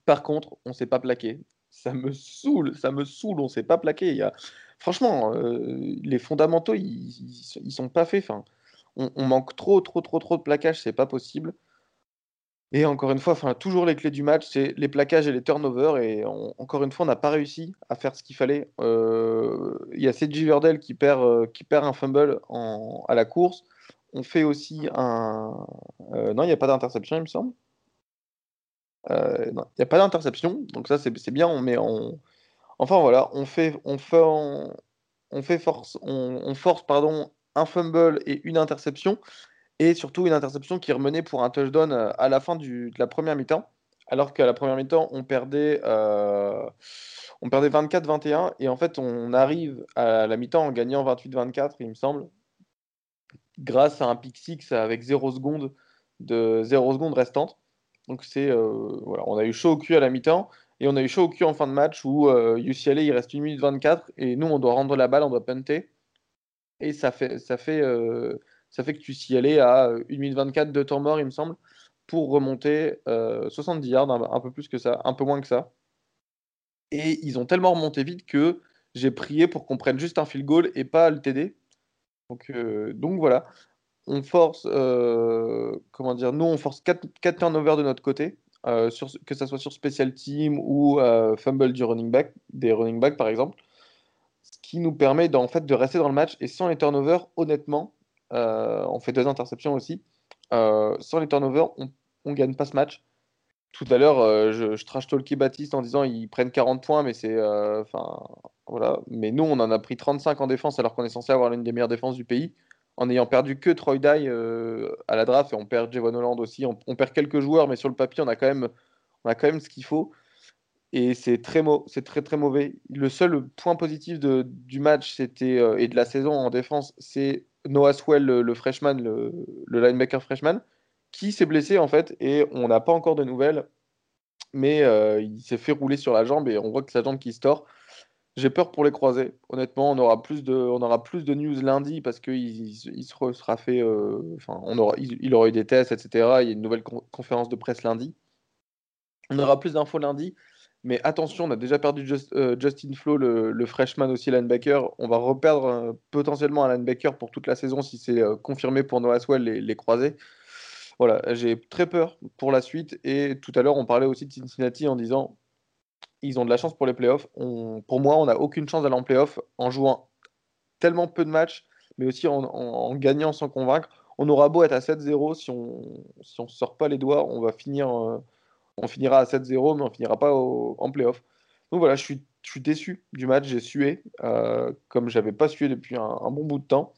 Par contre, on s'est pas plaqué. Ça me saoule, ça me saoule, on s'est pas plaqué. Il y a... Franchement, euh, les fondamentaux, ils, ils, sont pas faits. On, manque trop, trop, trop, trop de plaquage, c'est pas possible. Et encore une fois, toujours les clés du match, c'est les plaquages et les turnovers. Et encore une fois, on n'a pas réussi à faire ce qu'il fallait. Euh, il y a Cedric Verdel qui perd, euh, qui perd un fumble à la course. On fait aussi un. Non, il n'y a pas d'interception, il me semble. Non, il n'y a pas d'interception. Donc ça, c'est bien. On met en... Enfin voilà, on fait, on fait, on, fait force, on, on force pardon, un fumble et une interception et surtout une interception qui remenait pour un touchdown euh, à la fin du, de la première mi-temps, alors qu'à la première mi-temps, on perdait, euh, on perdait 24-21, et en fait, on arrive à la mi-temps en gagnant 28-24, il me semble, grâce à un pick six avec 0 secondes de 0 secondes restantes. Donc c'est euh, voilà, on a eu chaud au cul à la mi-temps et on a eu chaud au cul en fin de match où UCLA il reste 1 minute 24 et nous on doit rendre la balle, on doit punter et ça fait ça fait ça fait que allais à 1 minute 24 de temps mort, il me semble, pour remonter 70 euh, yards, un, peu plus que ça, un peu moins que ça. Et ils ont tellement remonté vite que j'ai prié pour qu'on prenne juste un field goal et pas le TD. Euh, donc voilà, on force, euh, comment dire, nous on force 4, 4 turnovers de notre côté, sur, que ce soit sur special team ou fumble du running back, des running backs par exemple, ce qui nous permet en fait de rester dans le match et sans les turnovers, honnêtement, euh, on fait deux interceptions aussi. Euh, sans les turnovers, on ne gagne pas ce match. Tout à l'heure, euh, je, je trash Tolki Baptiste en disant ils prennent 40 points, mais c'est. Enfin, voilà. Mais nous, on en a pris 35 en défense alors qu'on est censé avoir l'une des meilleures défenses du pays en ayant perdu que Troy Dye à la draft et on perd Javon Holland aussi. On, perd quelques joueurs, mais sur le papier, on a quand même, ce qu'il faut. Et c'est très, très mauvais. Le seul point positif du match c'était et de la saison en défense, c'est Noah Swell, le, freshman, le, linebacker freshman, qui s'est blessé en fait, et on n'a pas encore de nouvelles, mais euh, il s'est fait rouler sur la jambe et on voit que sa jambe qui se tord. J'ai peur pour les croisés. Honnêtement, on aura plus de, on aura plus de news lundi parce qu'il il, sera fait, euh, on aura, il, aura eu des tests, etc. Il y a une nouvelle conférence de presse lundi. On aura plus d'infos lundi. Mais attention, on a déjà perdu euh, Justin Flo, le, freshman aussi linebacker. On va reperdre euh, potentiellement un linebacker pour toute la saison si c'est confirmé pour Noah Swell les, les croisés. Voilà, j'ai très peur pour la suite. Et tout à l'heure, on parlait aussi de Cincinnati en disant ils ont de la chance pour les playoffs. pour moi, on n'a aucune chance d'aller en playoffs en jouant tellement peu de matchs, mais aussi en, gagnant sans convaincre. On aura beau être à 7-0, si on si sort pas les doigts, on va finir on finira à 7-0, mais on finira pas en playoff. Donc voilà, je suis, déçu du match, j'ai sué, euh, comme j'avais pas sué depuis un, bon bout de temps.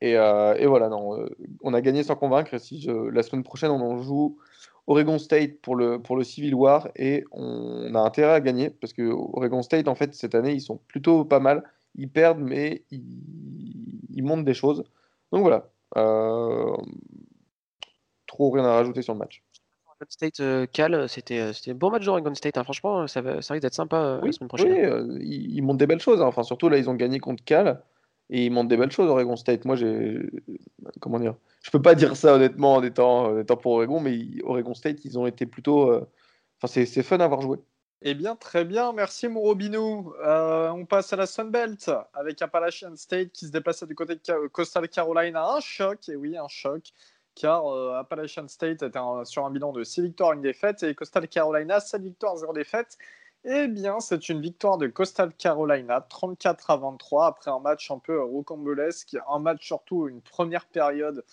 Et, euh, voilà, non, euh, on a gagné sans convaincre. Si la semaine prochaine, on en joue Oregon State pour le, pour le Civil War et on a intérêt à gagner parce que Oregon State, en fait, cette année, ils sont plutôt pas mal. Ils perdent, mais ils, ils montent des choses. Donc voilà. trop rien à rajouter sur le match. State euh, Cal, euh, c'était euh, un bon match d'Oregon State. Hein. Franchement, ça, ça risque d'être sympa la semaine prochaine. Oui, ils, montent des belles choses. Hein. Enfin, surtout là, ils ont gagné contre Cal et ils montent des belles choses Oregon State. Moi, j'ai comment dire Je peux pas dire ça honnêtement en étant, étant pour Oregon, mais Oregon State, ils ont été plutôt. Enfin, c'est fun à avoir joué. Eh bien, très bien, merci mon Robinou. on passe à la Sunbelt avec Appalachian State qui se déplaçait du côté de Coastal Carolina. Un choc, et oui, un choc car euh, Appalachian State était sur un bilan de 6 victoires, une défaite, et Coastal Carolina, 7 victoires, 0 défaite. Eh bien, c'est une victoire de Coastal Carolina, 34 à 23, après un match un peu rocambolesque, un match surtout, une première période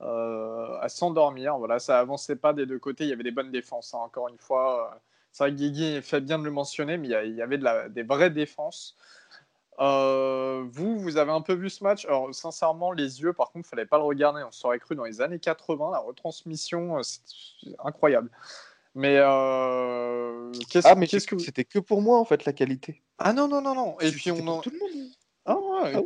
euh, à s'endormir. Voilà, ça avançait pas des deux côtés, il y avait des bonnes défenses, hein, encore une fois. C'est vrai que Guigui fait bien de le mentionner, mais il y, avait des vraies défenses. Euh, vous, vous avez un peu vu ce match? Alors, sincèrement, les yeux, par contre, il fallait pas le regarder. On s'aurait cru dans les années 80. La retransmission, euh, c'est incroyable. Mais, euh, qu'est-ce, ah, mais qu'est-ce que c'était que pour moi en fait la qualité. Ah non non non non. Et puis on en... tout le monde. Ah ouais,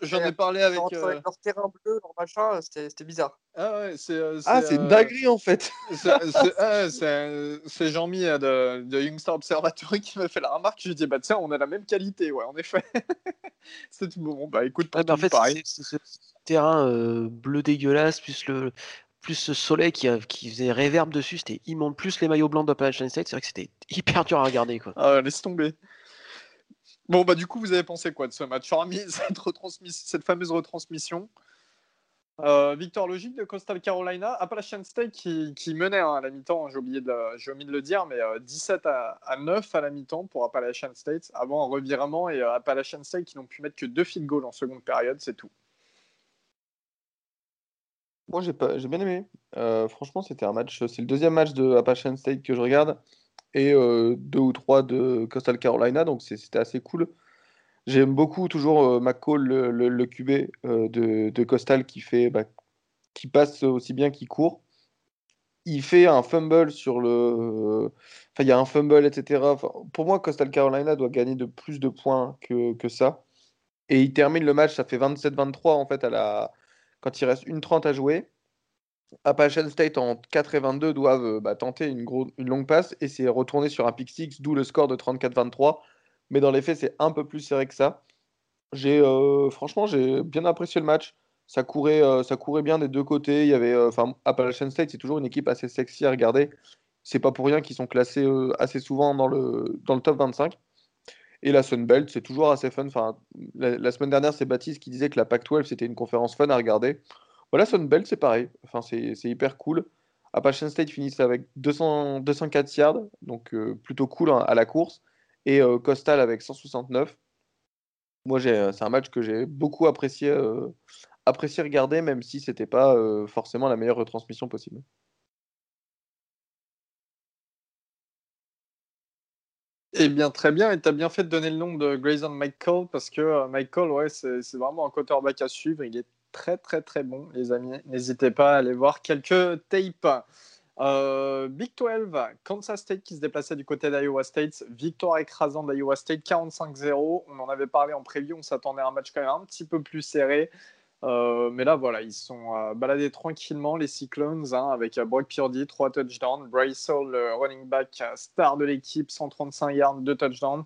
J'en ai parlé avec. Euh... leur terrain bleu, leur machin, c'était bizarre. Ah ouais, c'est. Euh, ah, c'est une dinguerie en fait. C'est Jean-Mi euh, de, de Youngster Observatory qui m'a fait la remarque. Je lui ai dit, bah tiens, on a la même qualité, ouais, en effet. c'est bon, bah écoute, en fait, c'est ce terrain euh, bleu dégueulasse, plus le, plus ce soleil qui, qui faisait réverb dessus, c'était immonde. Plus les maillots blancs d'Appalachian State, c'est vrai que c'était hyper dur à regarder. Quoi. Ah, laisse tomber. Bon, bah, du coup, vous avez pensé quoi de ce match Hormis cette, fameuse retransmission? Euh, victoire logique de Coastal Carolina. Appalachian State qui, menait hein, à la mi-temps, j'ai oublié, omis de le dire, mais 17 euh, à, 9 à la mi-temps pour Appalachian State avant un revirement et euh, Appalachian State qui n'ont pu mettre que deux field goals en seconde période, c'est tout. Moi, j'ai bien aimé. franchement, c'était un match. C'est le deuxième match de Appalachian State que je regarde et deux ou trois de Coastal Carolina, donc c'était assez cool. J'aime beaucoup toujours euh, McCall, le, le, QB euh, de, de, Costal, qui, fait, bah, qui passe aussi bien qu'il court. Il fait un fumble sur le. Enfin, il y a un fumble, etc. pour moi, Coastal Carolina doit gagner de plus de points que, que ça. Et il termine le match, ça fait 27-23 en fait, à la... quand il reste une 30 à jouer. Appalachian State en 4 et 22 doivent euh, bah, tenter une, longue passe et c'est retourné sur un pick 6, d'où le score de 34-23 mais dans les faits, c'est un peu plus serré que ça. J'ai euh, franchement, j'ai bien apprécié le match. Ça courait, euh, ça courait bien des deux côtés. Il y avait, Appalachian State, c'est toujours une équipe assez sexy à regarder. C'est pas pour rien qu'ils sont classés assez souvent dans le, dans le top 25. Et la Sunbelt, c'est toujours assez fun. Enfin, la, semaine dernière, c'est Baptiste qui disait que la Pac-12, c'était une conférence fun à regarder. Voilà, Sunbelt, c'est pareil. Enfin, c'est hyper cool. Appalachian State finissent avec 200, 204 yards, donc plutôt cool hein, à la course et euh, Costal avec 169. Moi, euh, c'est un match que j'ai beaucoup apprécié, euh, apprécié regarder, même si c'était pas forcément la meilleure retransmission possible. Eh bien, très bien. Et tu as bien fait de donner le nom de Grayson Michael parce que Michael, ouais, c'est vraiment un quarterback à suivre. Il est très, très, très bon, les amis. N'hésitez pas à aller voir quelques tapes. Euh, Big 12, Kansas State qui se déplaçait du côté d'Iowa State, victoire écrasante d'Iowa State 45-0. On en avait parlé en preview, on s'attendait à un match quand même un petit peu plus serré. Euh, mais là, voilà, ils sont euh, baladés tranquillement, les Cyclones, hein, avec Brock Purdy, 3 touchdowns. Bryce Hall, le running back star de l'équipe, 135 yards, 2 touchdowns.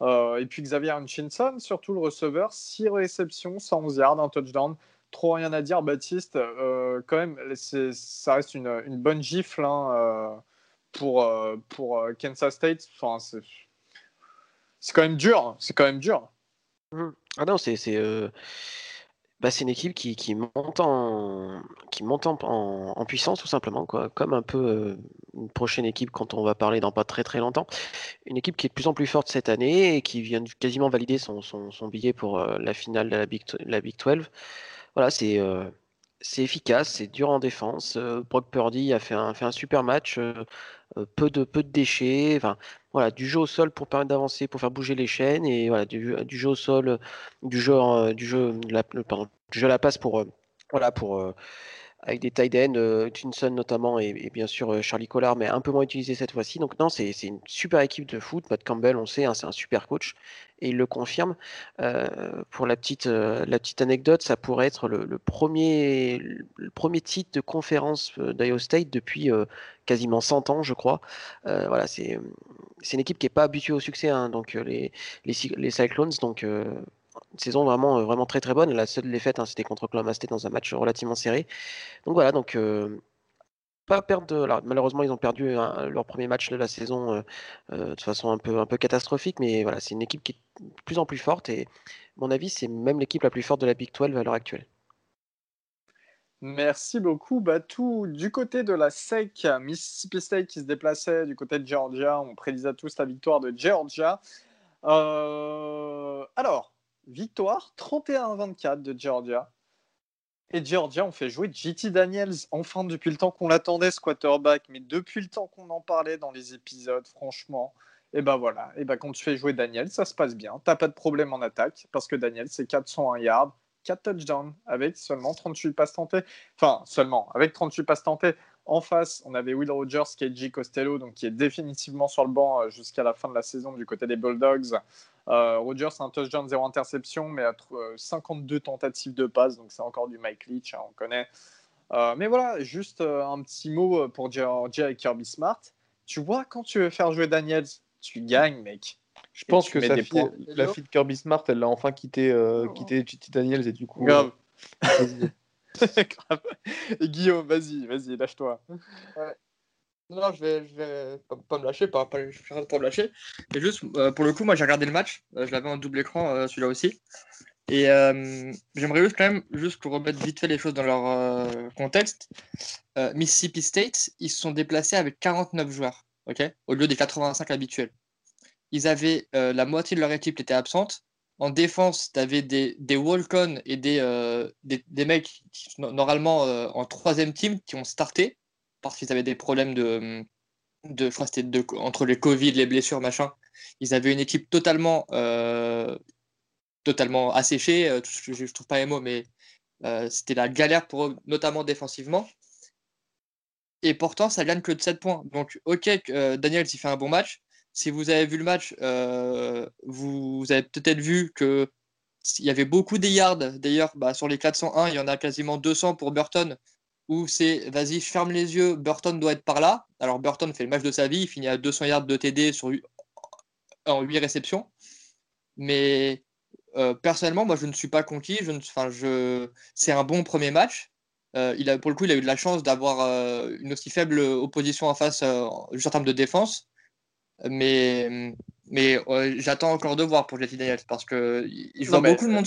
et puis Xavier Hutchinson, surtout le receveur, 6 réceptions, 111 yards, 1 touchdown trop rien à dire, Baptiste. Euh, quand même, ça reste une, bonne gifle hein, euh, pour, euh, pour Kansas State. Enfin, c'est quand même dur. C'est quand même dur. Mmh. Ah non, c'est bah, une équipe qui, qui, monte, en, qui monte en, puissance, tout simplement. Quoi. Comme un peu une prochaine équipe quand on va parler dans pas très très longtemps. Une équipe qui est de plus en plus forte cette année et qui vient quasiment valider son, son, billet pour la finale de la Big, la Big 12. Voilà, c'est c'est efficace, c'est dur en défense. Brock Purdy a fait un, fait un super match, peu, de, peu de déchets, voilà, du jeu au sol pour permettre d'avancer, pour faire bouger les chaînes, et voilà, du, du jeu au sol, du jeu, du jeu, la, pardon, du jeu à la passe pour, voilà, pour avec des tight ends, euh, notamment, et, bien sûr euh, Charlie Collard, mais un peu moins utilisé cette fois-ci. Donc non, c'est une super équipe de foot. Matt Campbell, on sait, hein, c'est un super coach, et il le confirme. Euh, pour la petite, anecdote, ça pourrait être le, premier, titre de conférence d'Iowa State depuis quasiment 100 ans, je crois. voilà, c'est une équipe qui n'est pas habituée au succès, hein, donc les, les, les, Cyclones, donc une saison vraiment, euh, vraiment très très bonne. La seule défaite, hein, c'était contre Oklahoma dans un match relativement serré. Donc voilà, donc euh, pas perdre. Malheureusement, ils ont perdu leur premier match de la saison euh, de façon un peu, un peu catastrophique, mais voilà, c'est une équipe qui est de plus en plus forte et, mon avis, c'est même l'équipe la plus forte de la Big 12 à l'heure actuelle. Merci beaucoup, Batou. Du côté de la SEC, Mississippi State qui se déplaçait du côté de Georgia, on prédisait tous la victoire de Georgia. alors, victoire 31-24 de Georgia. Et Georgia, on fait jouer JT Daniels, enfin depuis le temps qu'on l'attendait, ce quarterback, mais depuis le temps qu'on en parlait dans les épisodes, franchement. Et ben voilà, et ben quand tu fais jouer Daniels, ça se passe bien. T'as pas de problème en attaque, parce que Daniels, c'est 401 yards, 4 touchdowns, avec seulement 38 passes tentées. Enfin, seulement, avec 38 passes tentées. En face, on avait Will Rogers, KG Costello, donc qui est définitivement sur le banc euh, jusqu'à la fin de la saison du côté des Bulldogs. Euh, Rogers a un touchdown, zéro interception, mais a 52 euh, tentatives de passe, donc c'est encore du Mike Leach, hein, on connaît. mais voilà, juste un petit mot pour Georgia et Kirby Smart. Tu vois, quand tu veux faire jouer Daniels, tu gagnes, mec. Je pense que sa fille, la fille de Kirby Smart, elle l'a enfin quitté, quitté Daniels et du coup. Et Guillaume, vas-y, vas-y, lâche-toi. Non, je vais, vais pas, me lâcher, pas, pas, pas me lâcher. Et juste, euh, pour le coup, moi j'ai regardé le match, euh, je l'avais en double écran, euh, celui-là aussi. Et j'aimerais juste quand même, juste pour remettre vite fait les choses dans leur contexte, Mississippi State, ils se sont déplacés avec 49 joueurs, ok au lieu des 85 habituels. Ils avaient la moitié de leur équipe qui était absente. En défense, tu avais des, des et des, des, des, mecs qui, normalement en troisième team qui ont starté parce qu'ils avaient des problèmes de, de entre les Covid, les blessures, machin. Ils avaient une équipe totalement, euh, totalement asséchée. Euh, je, ne trouve pas les mots, mais euh, c'était la galère pour eux, notamment défensivement. Et pourtant, ça gagne que de 7 points. Donc, ok, Daniel, s'il fait un bon match. Si vous avez vu le match, vous, avez peut-être vu que il y avait beaucoup de yards. D'ailleurs, bah, sur les 401, il y en a quasiment 200 pour Burton, où c'est vas-y, je ferme les yeux, Burton doit être par là. Alors Burton fait le match de sa vie, il finit à 200 yards de TD sur, en 8 réceptions. Mais euh, personnellement, moi je ne suis pas conquis. Je je... C'est un bon premier match. Euh, il a, pour le coup, il a eu de la chance d'avoir euh, une aussi faible opposition en face, juste en termes de défense. Mais, mais j'attends encore de voir pour Jetty Daniels parce que je vois beaucoup de monde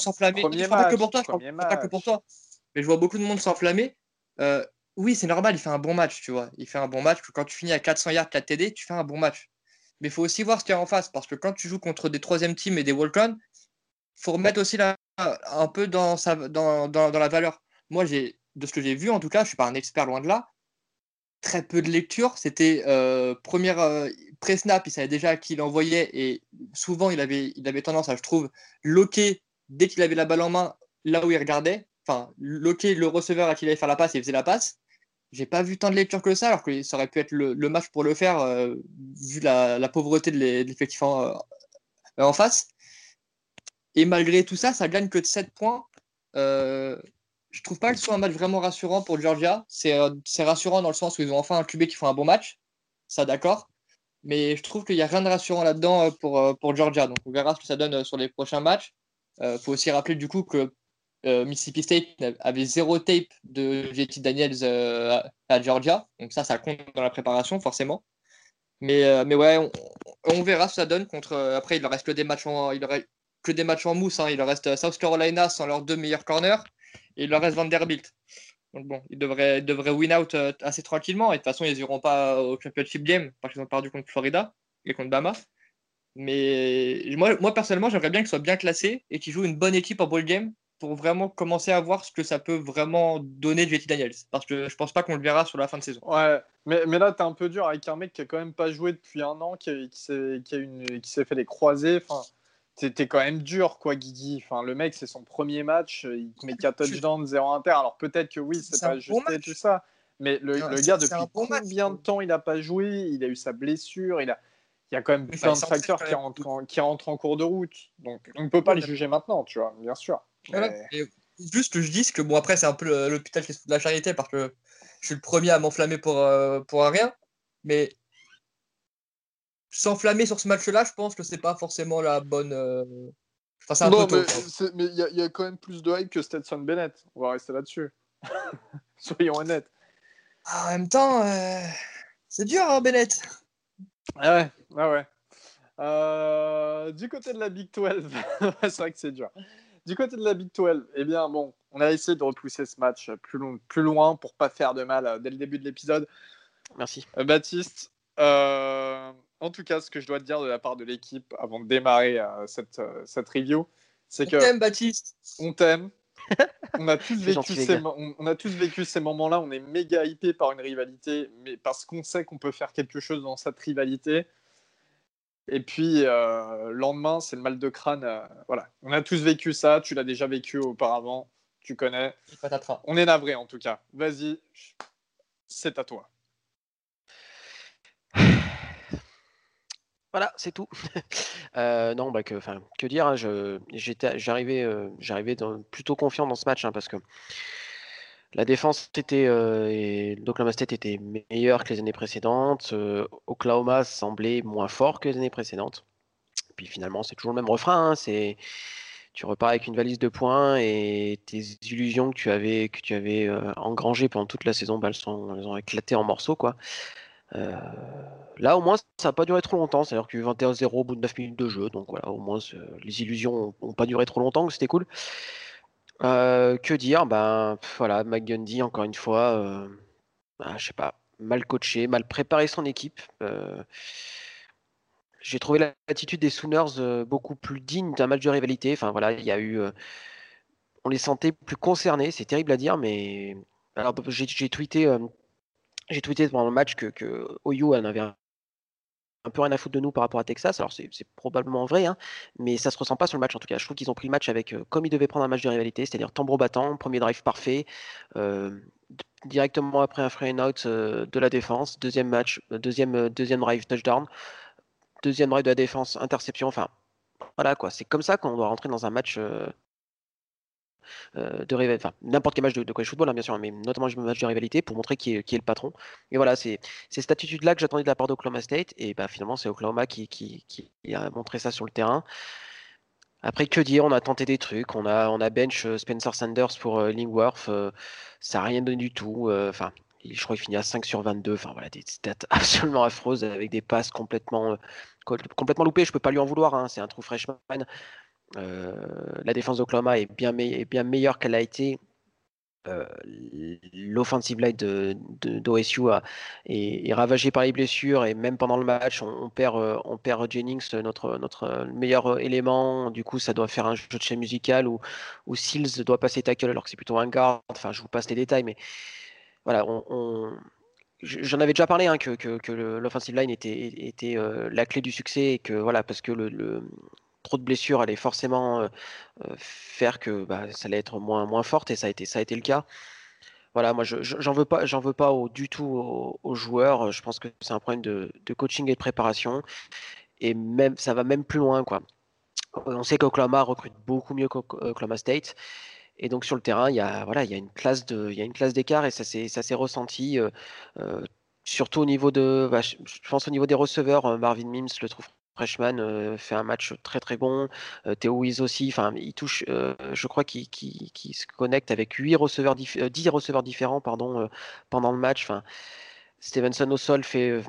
s'enflammer. Pas que pour toi, pas que pour toi mais je vois beaucoup de monde s'enflammer. Euh, oui, c'est normal, il fait un bon match, tu vois. Il fait un bon match. Quand tu finis à 400 yards, 4 TD, tu fais un bon match. Mais il faut aussi voir ce qu'il y a en face, parce que quand tu joues contre des troisième teams et des walk-on, il faut remettre aussi un peu dans, sa, dans, dans, la valeur. Moi, de ce que j'ai vu, en tout cas, je ne suis pas un expert loin de là, très peu de lecture. C'était euh, première euh, pré-snap, il savait déjà qui il envoyait, et souvent, il avait, il avait tendance à, je trouve, loquer dès qu'il avait la balle en main là où il regardait enfin, loquer le receveur à qui il allait faire la passe et il faisait la passe. J'ai pas vu tant de lecture que ça, alors que ça aurait pu être le, match pour le faire, euh, vu la, pauvreté de l'effectif en, euh, en, face. Et malgré tout ça, ça gagne que de 7 points. Euh, je trouve pas que ce soit un match vraiment rassurant pour Georgia. C'est rassurant dans le sens où ils ont enfin un QB qui font un bon match. Ça, d'accord. Mais je trouve qu'il n'y a rien de rassurant là-dedans pour Georgia. Donc on verra ce que ça donne sur les prochains matchs. Il faut aussi rappeler du coup que euh, Mississippi State avait zéro tape de JT Daniels euh, à Georgia. Donc ça, ça compte dans la préparation, forcément. Mais, euh, mais ouais, on, verra ce que ça donne contre. après, il leur reste que des matchs en, il que des matchs en mousse. Hein. Il leur reste South Carolina sans leurs deux meilleurs corners. Et il leur reste Vanderbilt. Donc bon, ils devraient, devraient win out assez tranquillement. Et de toute façon, ils n'iront pas au championship game parce qu'ils ont perdu contre Florida et contre Bama. Mais moi, moi personnellement, j'aimerais bien qu'ils soient bien classés et qu'ils jouent une bonne équipe en ball game pour vraiment commencer à voir ce que ça peut vraiment donner JT Daniels. Parce que je pense pas qu'on le verra sur la fin de saison. Ouais, mais, mais là, t'es un peu dur avec un mec qui a quand même pas joué depuis un an, qui, qui s'est fait des croisés. Enfin, t'es quand même dur, quoi, Guigui. Enfin, le mec, c'est son premier match, il met 4 touchdowns, 0 inter. Alors peut-être que oui, c'est pas juste tout ça. Mais le, le gars, depuis combien de temps il a pas joué? Il a eu sa blessure, il a il y a quand même plein de facteurs qui rentrent, en, qui rentrent en cours de route. Donc, on ne peut pas le juger maintenant, tu vois, bien sûr juste que je dis que bon après c'est un peu l'hôpital qui se de la charité parce que je suis le premier à m'enflammer pour, euh, pour rien. Mais s'enflammer sur ce match-là, je pense que c'est pas forcément la bonne. Euh, enfin, c'est un peu tôt, mais il y, y, a quand même plus de hype que Stetson Bennett. On va rester là-dessus. Soyons honnêtes. Ah, en même temps, euh, c'est dur, hein, Bennett. Ah ouais, ah ouais. du côté de la Big 12, c'est vrai que c'est dur. Du côté de la Big 12, eh bien, bon, on a essayé de repousser ce match plus, long, plus loin pour pas faire de mal euh, dès le début de l'épisode. Merci. Euh, Baptiste, euh, en tout cas, ce que je dois te dire de la part de l'équipe avant de démarrer cette, cette review, c'est que. On t'aime, Baptiste. On t'aime. on, a tous vécu ces, on, a tous vécu ces moments-là. On est méga hypé par une rivalité, mais parce qu'on sait qu'on peut faire quelque chose dans cette rivalité. Et puis, euh, lendemain, c'est le mal de crâne. Euh, voilà, on a tous vécu ça. Tu l'as déjà vécu auparavant. Tu connais. On est navré en tout cas. Vas-y, c'est à toi. Voilà, c'est tout. Euh, non, bah que, que dire hein, J'arrivais, j'arrivais plutôt confiant dans ce match hein, parce que la défense était euh, et l'Oklahoma State était meilleure que les années précédentes. Euh, Oklahoma semblait moins fort que les années précédentes. Puis finalement, c'est toujours le même refrain. Hein, c'est tu repars avec une valise de points et tes illusions que tu avais, que tu avais euh, engrangées pendant toute la saison, bah, elles, ont éclaté en morceaux. Quoi. Euh, là, au moins, ça n'a pas duré trop longtemps. C'est-à-dire que 21-0 au bout de 9 minutes de jeu. Donc voilà, au moins, les illusions n'ont pas duré trop longtemps, c'était cool. Euh, que dire? Ben voilà, McGundy, encore une fois, bah, je sais pas, mal coaché, mal préparé son équipe. J'ai trouvé l'attitude des Sooners beaucoup plus digne d'un match de rivalité. Enfin voilà, il y a eu, on les sentait plus concernés. C'est terrible à dire, mais alors j'ai tweeté j'ai tweeté pendant le match que, que OU en avait un, peu rien à foutre de nous par rapport à Texas. Alors c'est probablement vrai, hein, mais ça se ressent pas sur le match en tout cas. Je trouve qu'ils ont pris le match avec euh, comme ils devaient prendre un match de rivalité, c'est-à-dire tambour battant, premier drive parfait, euh, directement après un free and out euh, de la défense, deuxième match, deuxième, deuxième drive touchdown, deuxième drive de la défense, interception. Enfin voilà quoi, c'est comme ça qu'on doit rentrer dans un match de rivalité, enfin n'importe quel match de, college football, hein, bien sûr, mais notamment un match de rivalité pour montrer qui est, le patron. Et voilà, c'est cette attitude-là que j'attendais de la part d'Oklahoma State, et bah, finalement c'est Oklahoma qui, a montré ça sur le terrain. Après, que dire On a tenté des trucs. On a, on a bench euh, Spencer Sanders pour euh, Lingworth. ça n'a rien donné du tout. Enfin, je crois qu'il finit à 5 sur 22. Enfin, voilà, des stats absolument affreuses avec des passes complètement, complètement loupées. Je peux pas lui en vouloir. Hein, c'est un trou freshman. Euh, la défense d'Oklahoma est bien, meilleure qu'elle a été euh, l'offensive line d'OSU de, est, ravagée par les blessures et même pendant le match, on, perd, euh, perd Jennings, notre, meilleur élément. Du coup, ça doit faire un jeu de chaîne musical ou, ou Seals doit passer tackle alors que c'est plutôt un guard. Enfin, je vous passe les détails, mais voilà, j'en avais déjà parlé hein, que, l'offensive line était, était la clé du succès et que voilà, parce que le trop de blessures allait forcément faire que bah, ça allait être moins, moins forte et ça a été, ça a été le cas. Voilà, moi j'en veux pas, j'en veux pas du tout aux, joueurs. Je pense que c'est un problème de, coaching et de préparation. Et même, ça va même plus loin, quoi. On sait qu'Oklahoma recrute beaucoup mieux qu'Oklahoma State. Et donc sur le terrain, il y a, voilà, il y a une classe de, il y a une classe d'écart et ça s'est, ça ressenti. surtout au niveau de, bah, je pense au niveau des receveurs, Marvin Mims le trouve Freshman fait un match très très bon. Euh, Théo Wiz aussi, enfin, il touche, je crois qu'il se connecte avec 8 receveurs 10 receveurs différents pendant le match. Enfin, Stevenson au sol fait,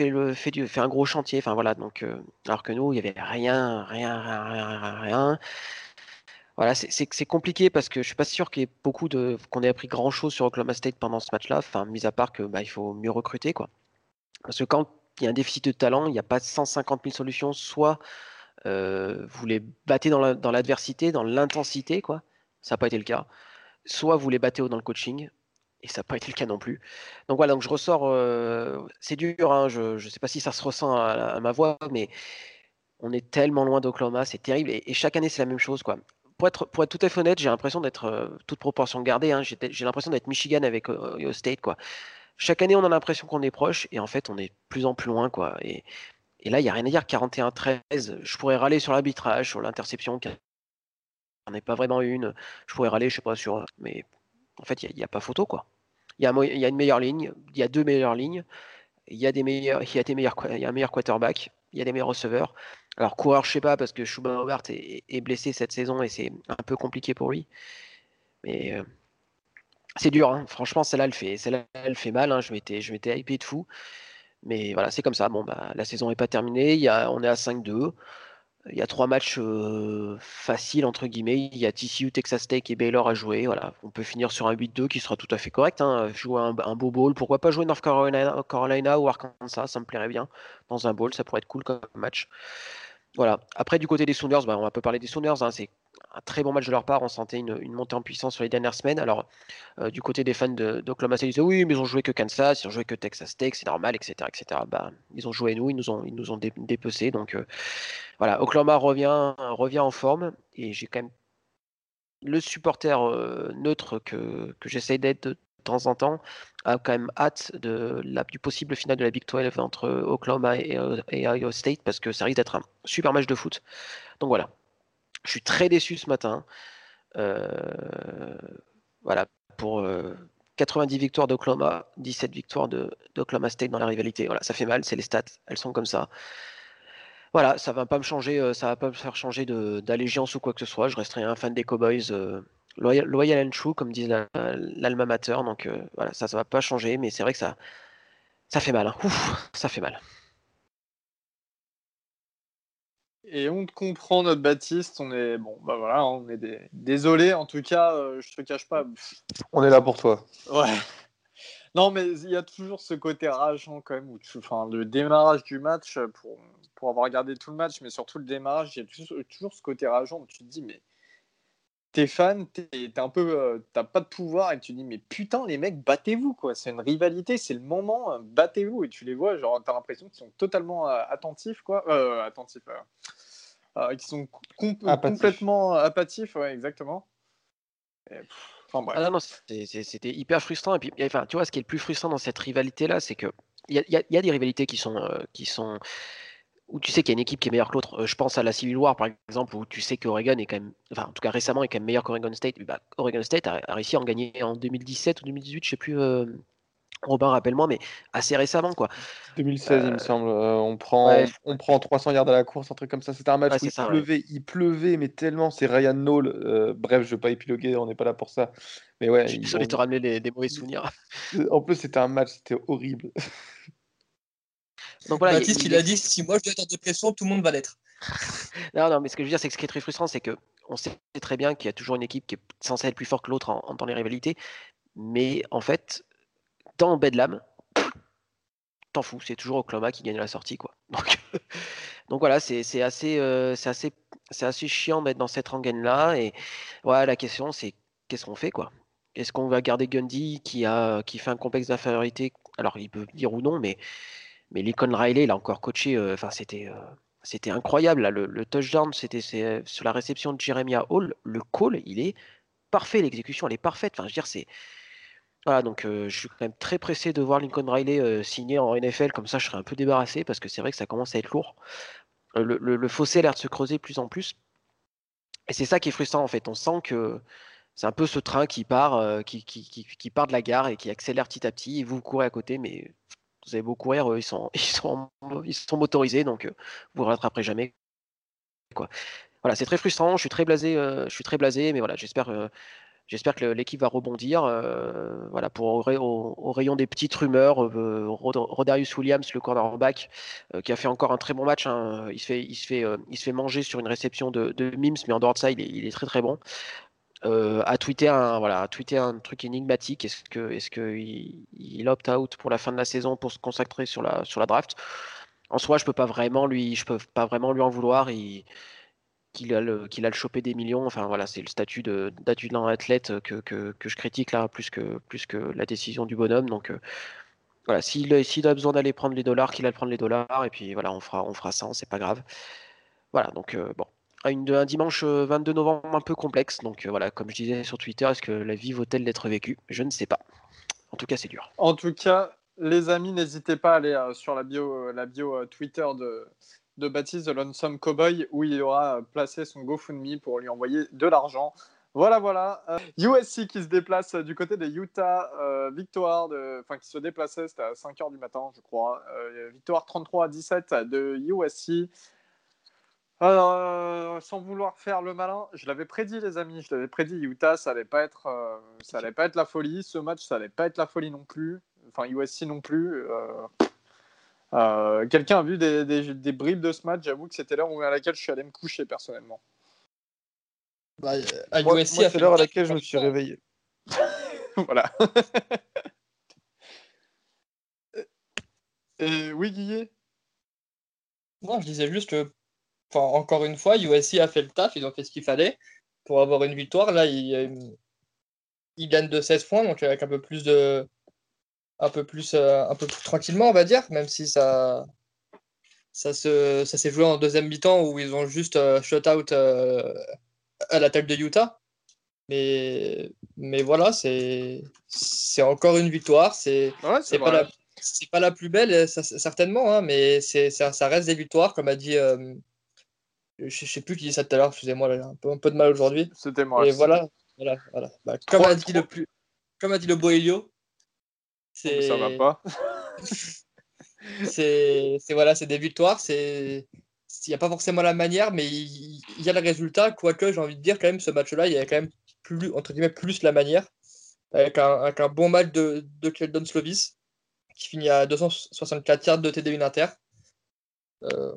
le, un gros chantier. Enfin, voilà, donc, alors que nous, il n'y avait rien, rien, rien, rien. Voilà, c'est compliqué parce que je suis pas sûr ait qu'on ait appris grand chose sur Oklahoma State pendant ce match-là. Enfin, mis à part que bah, il faut mieux recruter, quoi. Parce que quand il y a un déficit de talent, il n'y a pas 150 000 solutions. Soit vous les battez dans l'adversité, dans l'intensité, quoi. Ça n'a pas été le cas. Soit vous les battez dans le coaching, et ça n'a pas été le cas non plus. Donc voilà, je ressors. C'est dur, hein, je ne sais pas si ça se ressent à, ma voix, mais on est tellement loin d'Oklahoma, c'est terrible. Et, chaque année, c'est la même chose, quoi. Pour être, tout à fait honnête, j'ai l'impression d'être, toute proportion gardée, hein, j'ai l'impression d'être Michigan avec Ohio State, quoi chaque année, on a l'impression qu'on est proche, et en fait, on est de plus en plus loin, quoi. Et, là, il n'y a rien à dire. 41-13, je pourrais râler sur l'arbitrage, sur l'interception, qui n'en est pas vraiment une. Je pourrais râler, je sais pas, sur. Mais en fait, il n'y a, pas photo, quoi. Il y, a, une meilleure ligne, il y a deux meilleures lignes, il y a y y a un meilleur quarterback, il y a des meilleurs receveurs. Alors coureur, je sais pas parce que Schumann Hobart est, blessé cette saison et c'est un peu compliqué pour lui. Mais euh, c'est dur, hein. franchement, celle-là, elle fait, celle elle fait mal. Hein. Je m'étais, je hypé de fou. Mais voilà, c'est comme ça. Bon, bah, la saison n'est pas terminée. On est à 5-2. Il y a trois matchs faciles, entre guillemets. Il y a TCU, Texas Tech et Baylor à jouer. On peut finir sur un 8-2 qui sera tout à fait correct. Hein. Jouer un, beau bowl. Pourquoi pas jouer North Carolina, ou Arkansas? Ça me plairait bien. Dans un bowl, ça pourrait être cool comme match. Voilà. Après, du côté des Sooners, bah, on va peu parler des Sooners. Un très bon match de leur part. On sentait une, montée en puissance sur les dernières semaines. Alors, euh, du côté des fans d'Oklahoma State, ils disaient oui, mais ils ont joué que Kansas, ils ont joué que Texas Tech, c'est normal, etc., etc. Bah, ils ont joué nous, ils nous ont, ils nous ont. Donc, euh, voilà, Oklahoma revient, revient en forme. Et j'ai quand même le supporter euh, neutre que, j'essaie d'être de temps en temps a quand même hâte de la, du possible final de la Big 12 entre Oklahoma et, et Iowa State parce que ça risque d'être un super match de foot. Donc voilà, je suis très déçu ce matin. Euh, voilà, pour 90 euh, victoires d'Oklahoma, 17 victoires d'Oklahoma State dans la rivalité. Voilà, ça fait mal, c'est les stats, elles sont comme ça. Voilà, ça va pas me changer, ça va pas me faire changer d'allégeance ou quoi que ce soit. Je resterai un fan des Cowboys. Loyal, loyal and true, comme dit l'alma mater. Donc voilà, ça, ça va pas changer, mais c'est vrai que ça, ça fait mal. Hein. ça fait mal. Et on te comprend, notre Baptiste. On est bon, bah voilà, on est des... désolé. En tout cas, euh, je te cache pas. On est là pour toi. Ouais. Non, mais il y a toujours ce côté rageant quand même. Où Enfin, le démarrage du match, pour... pour avoir regardé tout le match, mais surtout le démarrage, il y a toujours ce côté rageant où tu te dis, mais t'es fan, t'es un peu, euh, t'as pas de pouvoir et tu dis mais putain les mecs battez-vous quoi, c'est une rivalité, c'est le moment, euh, battez-vous. Et tu les vois genre t'as l'impression qu'ils sont totalement euh, attentifs quoi, attentifs, qu'ils sont complètement apathiques, ouais exactement. enfin, bref. Ah non, c'était hyper frustrant. Et puis enfin tu vois ce qui est le plus frustrant dans cette rivalité là, c'est que il y, y a, des rivalités qui sont qui sont où tu sais qu'il y a une équipe qui est meilleure que l'autre. Euh, je pense à la Civil War, par exemple, où tu sais qu'Oregon est quand même, enfin, en tout cas récemment, est quand même meilleur qu'Oregon State. Bah, Oregon State a, réussi à en gagner en 2017 ou 2018, je sais plus. Euh, Robin, rappelle-moi, mais assez récemment, quoi. 2016, il me euh, semble. on, prend, on prend 300 yards à la course, un truc comme ça. C'était un match où il pleuvait, il pleuvait, mais tellement. C'est Ryan Knoll. bref, je ne vais pas épiloguer, on n'est pas là pour ça. Mais ouais. Je suis désolé de te ramener des mauvais souvenirs. En plus, c'était un match, c'était horrible. Donc voilà, Baptiste, il, a dit si moi je dois être en dépression, tout le monde va l'être. non, non, mais ce que je veux dire, c'est que ce qui est très frustrant, c'est que on sait très bien qu'il y a toujours une équipe qui est censée être plus forte que l'autre en, dans les rivalités, mais en fait, dans Bedlam, t'en fous, c'est toujours Oklahoma qui gagne la sortie, quoi. Donc, donc voilà, c'est assez, euh, c'est assez, c'est assez chiant d'être dans cette rengaine là, et voilà, la question, c'est qu'est-ce qu'on fait, quoi? Est-ce qu'on va garder Gundy qui a, qui fait un complexe d'infériorité? Alors, il peut dire ou non, mais mais Lincoln Riley, il a encore coaché. Euh, enfin, c'était euh, c'était incroyable. le, touchdown, c'était sur la réception de Jeremiah Hall. Le call, il est parfait. L'exécution, elle est parfaite. Enfin, je veux dire, voilà, donc euh, je suis quand même très pressé de voir Lincoln Riley signer en NFL, comme ça je serai un peu débarrassé, parce que c'est vrai que ça commence à être lourd. le, fossé a l'air de se creuser de plus en plus. Et c'est ça qui est frustrant en fait. On sent que c'est un peu ce train qui part, qui, part de la gare et qui accélère petit à petit, et vous courez à côté, mais vous avez beau courir, ils sont, ils sont, ils sont motorisés, donc vous ne rattraperez jamais. Voilà, c'est très frustrant. Je suis très blasé, je suis très blasé, mais voilà, j'espère, j'espère que l'équipe va rebondir. voilà, pour au, rayon des petites rumeurs, Rodarius Williams, le cornerback, qui a fait encore un très bon match. Hein, il se fait, il se fait, il se fait manger sur une réception de, Mims, mais en dehors de ça, il est très très bon. Euh, a tweeté un voilà, tweeté un truc énigmatique. Est-ce que est-ce que il, opt out pour la fin de la saison pour se consacrer sur la sur la draft? En soi, je peux pas vraiment lui je peux pas vraiment lui en vouloir. qu'il a le qu'il a le chopé des millions. Enfin voilà, c'est le statut de d'adjudant athlète que, que, que, je critique là plus que plus que la décision du bonhomme. Donc euh, voilà, s'il s'il a besoin d'aller prendre les dollars, qu'il aille prendre les dollars et puis voilà, on fera on fera ça, c'est pas grave. Voilà, donc euh, bon, un dimanche 22 euh, novembre un peu complexe. Donc euh, voilà, comme je disais sur Twitter, est-ce que la vie vaut-elle d'être vécue? Je ne sais pas. En tout cas, c'est dur. En tout cas, les amis, n'hésitez pas à aller euh, sur la bio, la bio Twitter de, de Baptiste de Lonesome Cowboy où il aura placé son GoFundMe pour lui envoyer de l'argent. Voilà, voilà. USC qui se déplace du côté des Utah. victoire, enfin qui se déplaçait, c'était à 5h du matin, je crois. victoire 33 à 17 de USC. Alors, euh, sans vouloir faire le malin, je l'avais prédit, les amis. Je l'avais prédit. Utah, ça allait pas être, euh, ça allait pas être la folie. Ce match, ça allait pas être la folie non plus. Enfin, USC non plus. Euh, quelqu'un a vu des, des, bribes de ce match? J'avoue que c'était l'heure à laquelle je suis allé me coucher personnellement. Bah, à USC, c'est l'heure à laquelle je me suis réveillé. voilà. Et, oui, Guillet? Non, je disais juste que encore une fois, USC a fait le taf, ils ont fait ce qu'il fallait pour avoir une victoire. Là, ils, ils gagnent de 16 points, donc avec un peu plus de. Un peu plus, euh, un peu plus tranquillement, on va dire, même si ça, ça, se, ça s'est joué en deuxième mi-temps où ils ont juste euh, shut out euh, à la tête de Utah. Mais, mais voilà, c'est, c'est encore une victoire. C'est, c'est, pas la, c'est pas la plus belle, certainement, hein, mais c'est, ça, ça, reste des victoires, comme a dit, je sais plus qui dit ça tout à l'heure, excusez-moi, j'ai un peu, un peu de mal aujourd'hui. C'était moi. Et voilà, voilà, voilà. Bah, comme, a dit le plus, comme a dit le beau Helio, c'est. Ça va pas. c'est voilà, c'est des victoires, c'est il n'y a pas forcément la manière, mais il, y a le résultat. Quoique, j'ai envie de dire, quand même, ce match-là, il y a quand même plus, entre guillemets, plus la manière. Avec un, bon match de, de Keldon Slovis, qui finit à 264 yards de TD 1 inter. Euh,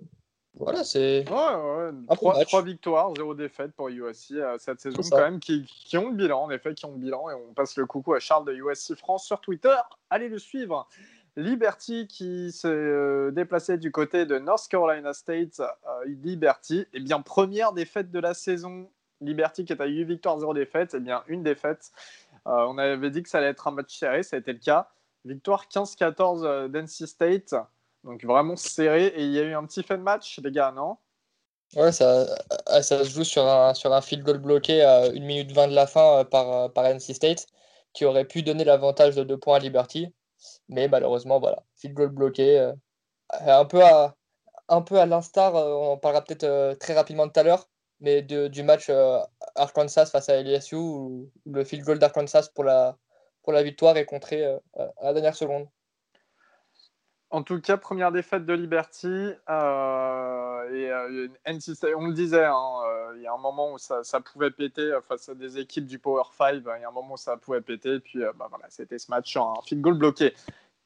voilà, c'est. Ouais, ouais. 3, victoires, 0 défaite pour USC euh, cette saison, quand même, qui, qui, ont le bilan, en effet, qui ont le bilan. Et on passe le coucou à Charles de USC France sur Twitter. Allez le suivre. Liberty qui s'est euh, déplacé du côté de North Carolina State. Euh, Liberty, eh bien, première défaite de la saison. Liberty qui est à 8 victoires, 0 défaite. eh bien, une défaite. Euh, on avait dit que ça allait être un match serré, ça a été le cas. Victoire 15-14 d'NC State. Donc vraiment serré. Et il y a eu un petit fait de match, les gars, non? Ouais, ça, ça se joue sur un, sur un field goal bloqué à 1 minute 20 de la fin par, par NC State, qui aurait pu donner l'avantage de 2 points à Liberty. Mais malheureusement, voilà, field goal bloqué. Euh, un peu à, un peu à l'instar, euh, on en parlera peut-être euh, très rapidement tout à l'heure, mais du match Arkansas face à LSU, où le field goal d'Arkansas pour la, pour la victoire est contré à la dernière seconde. En tout cas, première défaite de Liberty. Euh, et euh, on le disait, hein, euh, il y a un moment où ça, pouvait péter face à des équipes du Power 5. Il y a un moment où ça pouvait péter. Puis bah, voilà, c'était ce match en field goal bloqué.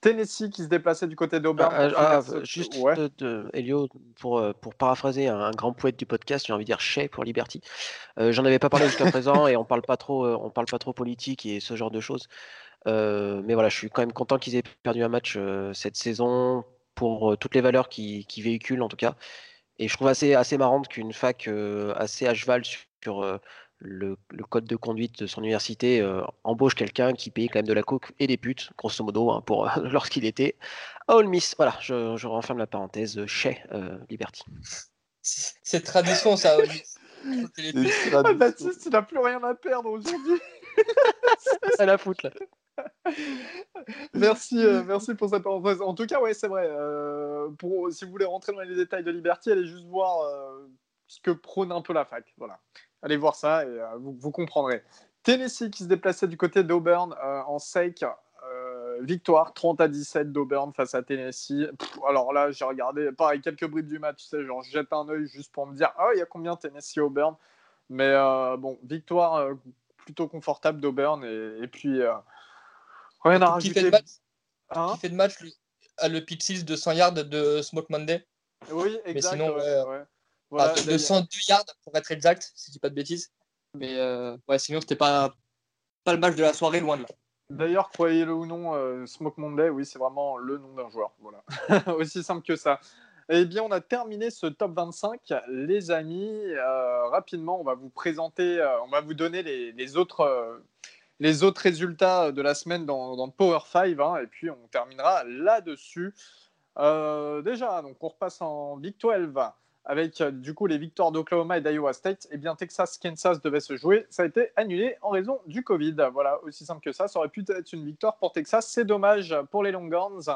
Tennessee qui se déplaçait du côté d'Auburn. Ah, ah, juste, de, Elio, pour, pour paraphraser un, grand poète du podcast, j'ai envie de dire Chez pour Liberty. J'en avais pas parlé jusqu'à présent et on parle pas trop, on parle pas trop politique et ce genre de choses. Euh, mais voilà, je suis quand même content qu'ils aient perdu un match euh, cette saison pour euh, toutes les valeurs qu'ils véhiculent en tout cas. Et je trouve assez, assez marrant qu'une fac assez à cheval sur le, code de conduite de son université embauche quelqu'un qui paye quand même de la coke et des putes, grosso modo, hein, pour lorsqu'il était à Ole Miss. Voilà, je, je referme la parenthèse chez Liberty. C'est tradition ça, Ole Miss. Ah, Baptiste, il n'a plus rien à perdre aujourd'hui. C'est la foot là. merci, euh, merci pour cette parenthèse. En tout cas, ouais, c'est vrai. Euh, pour, si vous voulez rentrer dans les détails de Liberty, allez juste voir euh, ce que prône un peu la fac. Voilà. Allez voir ça et vous, comprendrez. Tennessee qui se déplaçait du côté d'Auburn en sake. victoire 30 à 17 d'Auburn face à Tennessee. alors là, j'ai regardé, pareil, quelques bribes du match, tu sais, genre, je jette un œil juste pour me dire, ah, il y a combien Tennessee-Auburn Mais bon, victoire plutôt confortable d'Auburn et, et, puis qui, fait le match, hein? Qui fait le match à le pick 6 de 100 yards de Smoke Monday? Oui, exact. Mais sinon, de 102 yards pour être exact, si je dis pas de bêtises. Mais euh, ouais, sinon, c'était pas, pas le match de la soirée, loin de là. D'ailleurs, croyez-le ou non, euh, Smoke Monday, oui, c'est vraiment le nom d'un joueur. Voilà. Aussi simple que ça. Eh bien, on a terminé ce top 25. Les amis, euh, rapidement, on va vous présenter, on va vous donner les, les autres les autres résultats de la semaine dans, dans Power 5, hein, et puis on terminera là-dessus. Euh, déjà, donc on repasse en Big 12 avec euh, du coup les victoires d'Oklahoma et d'Iowa State. Eh bien Texas-Kansas devait se jouer, ça a été annulé en raison du Covid. Voilà, aussi simple que ça. Ça aurait pu être une victoire pour Texas. C'est dommage pour les Longhorns.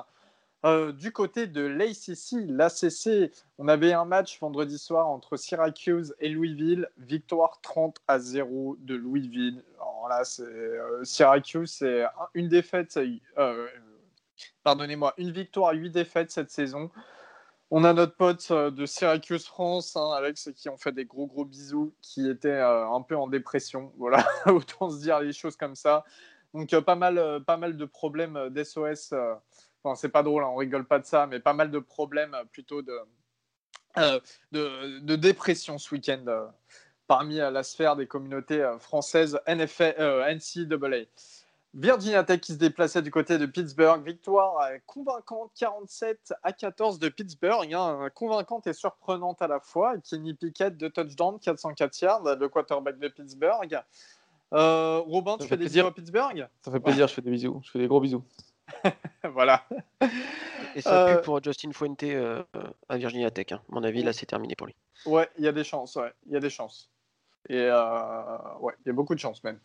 Euh, du côté de l'ACC, l'ACC, on avait un match vendredi soir entre Syracuse et Louisville, victoire 30 à 0 de Louisville. Là, euh, Syracuse, c'est une défaite, euh, pardonnez-moi, une victoire, huit défaites cette saison. On a notre pote de Syracuse France, hein, Alex, qui ont fait des gros gros bisous, qui était un peu en dépression. Voilà, autant se dire les choses comme ça. Donc pas mal, pas mal de problèmes d'SOS Enfin, c'est pas drôle, hein, on rigole pas de ça, mais pas mal de problèmes euh, plutôt de, euh, de, dépression ce week-end euh, parmi la sphère des communautés françaises NFL, NCAA. Virginia Tech qui se déplaçait du côté de Pittsburgh. Victoire convaincante 47 à 14 de Pittsburgh. Hein, convaincante et surprenante à la fois. Kenny Pickett de touchdown, 404 yards, le quarterback de Pittsburgh. Robin, tu fais des bisous à Pittsburgh? Ça fait plaisir, je fais des bisous. Je fais des gros bisous. voilà. Et ça pue euh, pour Justin Fuente euh, à Virginia Tech. Hein. À mon avis, là, c'est terminé pour lui. Ouais, il y a des chances. Ouais, il y a des chances. Et euh, ouais, il y a beaucoup de chances même.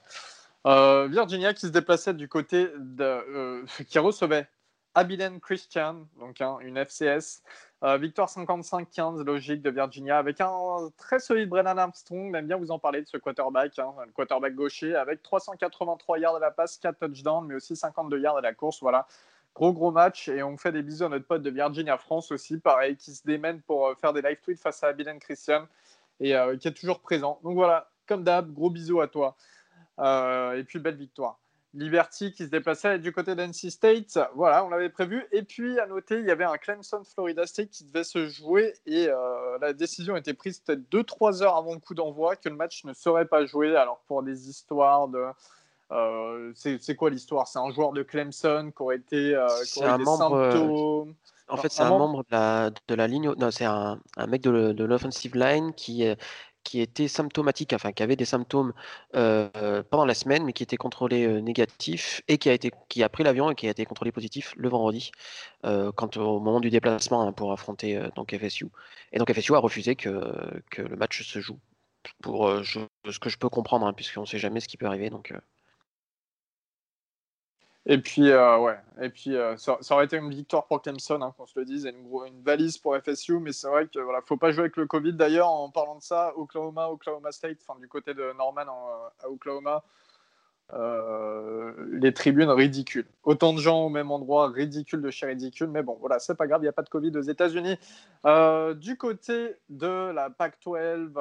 Virginia qui se déplaçait du côté de. qui recevait Abilene Christian, donc hein, une FCS. Euh, victoire 55-15, logique de Virginia, avec un très solide Brennan Armstrong. Même bien vous en parler de ce quarterback, hein, le quarterback gaucher, avec 383 yards à la passe, 4 touchdowns, mais aussi 52 yards à la course. Voilà. Gros gros match et on fait des bisous à notre pote de Virginia France aussi, pareil, qui se démène pour faire des live tweets face à Abilen Christian et qui est toujours présent. Donc voilà, comme d'hab, gros bisous à toi. Et puis belle victoire. Liberty qui se déplaçait du côté d'NC State. Voilà, on l'avait prévu. Et puis, à noter, il y avait un Clemson Florida State qui devait se jouer et euh, la décision été prise peut-être 2-3 heures avant le coup d'envoi que le match ne serait pas joué. Alors, pour des histoires de. Euh, c'est quoi l'histoire? C'est un joueur de Clemson qui aurait été. Euh, qui membre, En fait, c'est un, membre de la, de la ligne. Non, c'est un, un, mec de, de l'offensive line qui, qui était symptomatique, enfin qui avait des symptômes euh, pendant la semaine, mais qui était contrôlé euh, négatif et qui a, été, qui a pris l'avion et qui a été contrôlé positif le vendredi, euh, au moment du déplacement hein, pour affronter donc FSU. Et donc FSU a refusé que, que le match se joue, pour ce que je peux comprendre, hein, puisqu'on ne sait jamais ce qui peut arriver. Donc, et puis, euh, ouais. Et puis, euh, ça, aurait été une victoire pour Clemson, hein, qu'on se le dise, et une, valise pour FSU. Mais c'est vrai qu'il voilà, faut pas jouer avec le Covid. D'ailleurs, en parlant de ça, Oklahoma, Oklahoma State, enfin du côté de Norman à Oklahoma, euh, les tribunes ridicules. Autant de gens au même endroit, ridicule de chez ridicule, mais bon, voilà, c'est pas grave, il n'y a pas de Covid aux États-Unis. Euh, du côté de la PAC-12,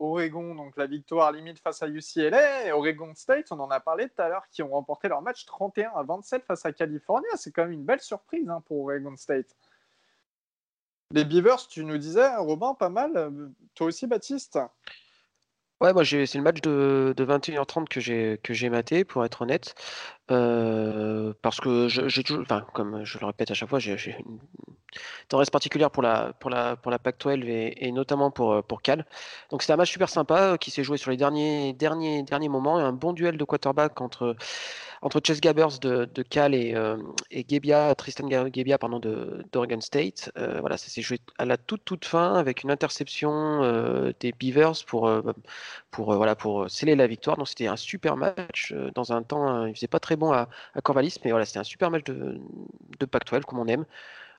Oregon, donc la victoire limite face à UCLA, et Oregon State, on en a parlé tout à l'heure, qui ont remporté leur match 31 à 27 face à California. C'est quand même une belle surprise hein, pour Oregon State. Les Beavers, tu nous disais, Robin, pas mal. Toi aussi, Baptiste? Ouais, moi c'est le match de, de 21h30 que j'ai que j'ai maté, pour être honnête. Euh, parce que j'ai toujours, enfin, comme je le répète à chaque fois, j'ai une tendresse particulière pour la pour la pour la Pac-12 et, notamment pour pour Cal. Donc c'était un match super sympa euh, qui s'est joué sur les derniers derniers derniers moments un bon duel de quarterback entre entre Chess Gabbers de, Cal et, euh, Tristan Gebbia pardon, de, d'Oregon State. Euh, voilà, ça s'est joué à la toute toute fin avec une interception euh, des Beavers pour, pour, voilà, pour sceller la victoire. Donc c'était un super match dans un temps, il faisait pas très bon à, à Corvallis, mais voilà, c'était un super match de, de Pac-12 comme on aime.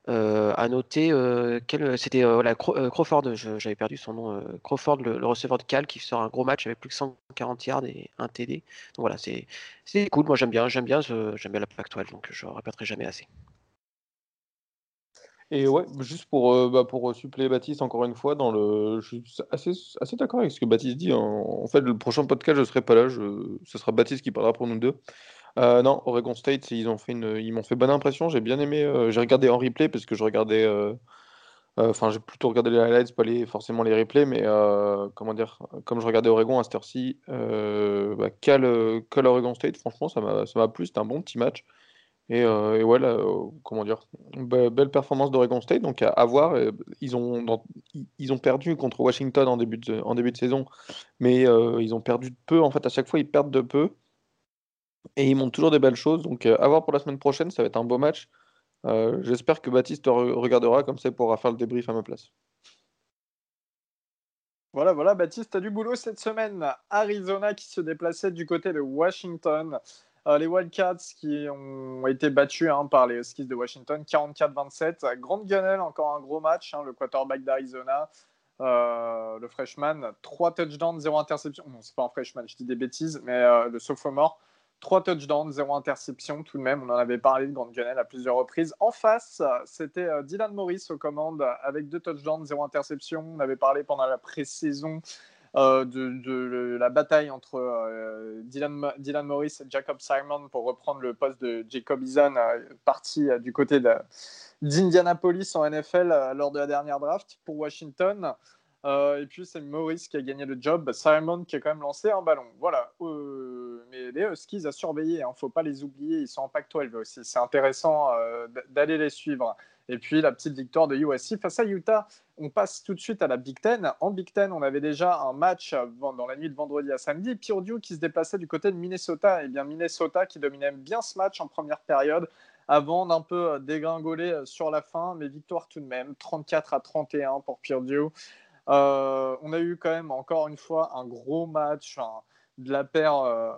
Euh, à noter, euh, c'était euh, Crawford, j'avais perdu son nom, Crawford, le, receveur de Cal, qui sort un gros match avec plus que 140 yards et un TD. Donc voilà, c'est cool. Moi j'aime bien, j'aime bien, j'aime bien la actuelle, donc je ne répéterai jamais assez. Et ouais, juste pour, bah, pour suppléer Baptiste encore une fois, dans le, je suis assez, assez d'accord avec ce que Baptiste dit. En, fait, le prochain podcast, je ne serai pas là. ce sera Baptiste qui parlera pour nous deux. Euh, non, Oregon State, ils ont fait une, m'ont fait bonne impression. J'ai bien aimé. Euh, j'ai regardé en replay parce que je regardais. Euh, enfin, j'ai plutôt regardé les highlights, pas les, forcément les replays, mais comment dire, comme je regardais Oregon à cette heure-ci, bah, Cal, Oregon State, franchement, ça m'a, ça m'a plu. C'était un bon petit match. Et, et ouais, comment dire, belle performance d'Oregon State. Donc à, voir. Ils ont, ils ont perdu contre Washington en début de, en début de saison, mais ils ont perdu de peu. En fait, à chaque fois, ils perdent de peu. Et ils montrent toujours des belles choses. Donc, euh, à voir pour la semaine prochaine, ça va être un beau match. Euh, j'espère que Baptiste regardera, comme ça il pourra faire le débrief à ma place. Voilà, voilà, Baptiste, tu as du boulot cette semaine. Arizona qui se déplaçait du côté de Washington. Euh, les Wildcats qui ont été battus hein, par les Huskies de Washington, 44-27. Grande Gunnell, encore un gros match. Hein, le quarterback d'Arizona, le freshman, 3 touchdowns, 0 interception. Non, c'est pas un freshman, je dis des bêtises, mais le sophomore. 3 touchdowns, 0 interception tout de même. On en avait parlé de Grande Gunnell à plusieurs reprises. En face, c'était euh, Dylan Morris aux commandes avec 2 touchdowns, 0 interception. On avait parlé pendant la pré-saison euh, de, la bataille entre euh, Dylan, Dylan, Morris et Jacob Simon pour reprendre le poste de Jacob Izan, parti du côté d'Indianapolis en NFL lors de la dernière draft pour Washington. Euh, et puis c'est Maurice qui a gagné le job, Simon qui a quand même lancé un ballon. Voilà. Euh, mais les Huskies à surveiller, il hein, ne faut pas les oublier, ils sont en Pac-12 aussi. C'est intéressant euh, d'aller les suivre. Et puis la petite victoire de USC face à Utah. On passe tout de suite à la Big Ten. En Big Ten, on avait déjà un match dans la nuit de vendredi à samedi. Purdue qui se déplaçait du côté de Minnesota. Et bien Minnesota qui dominait bien ce match en première période avant d'un peu dégringoler sur la fin, mais victoire tout de même, 34 à 31 pour Purdue. Euh, on a eu quand même encore une fois un gros match de la paire. Euh,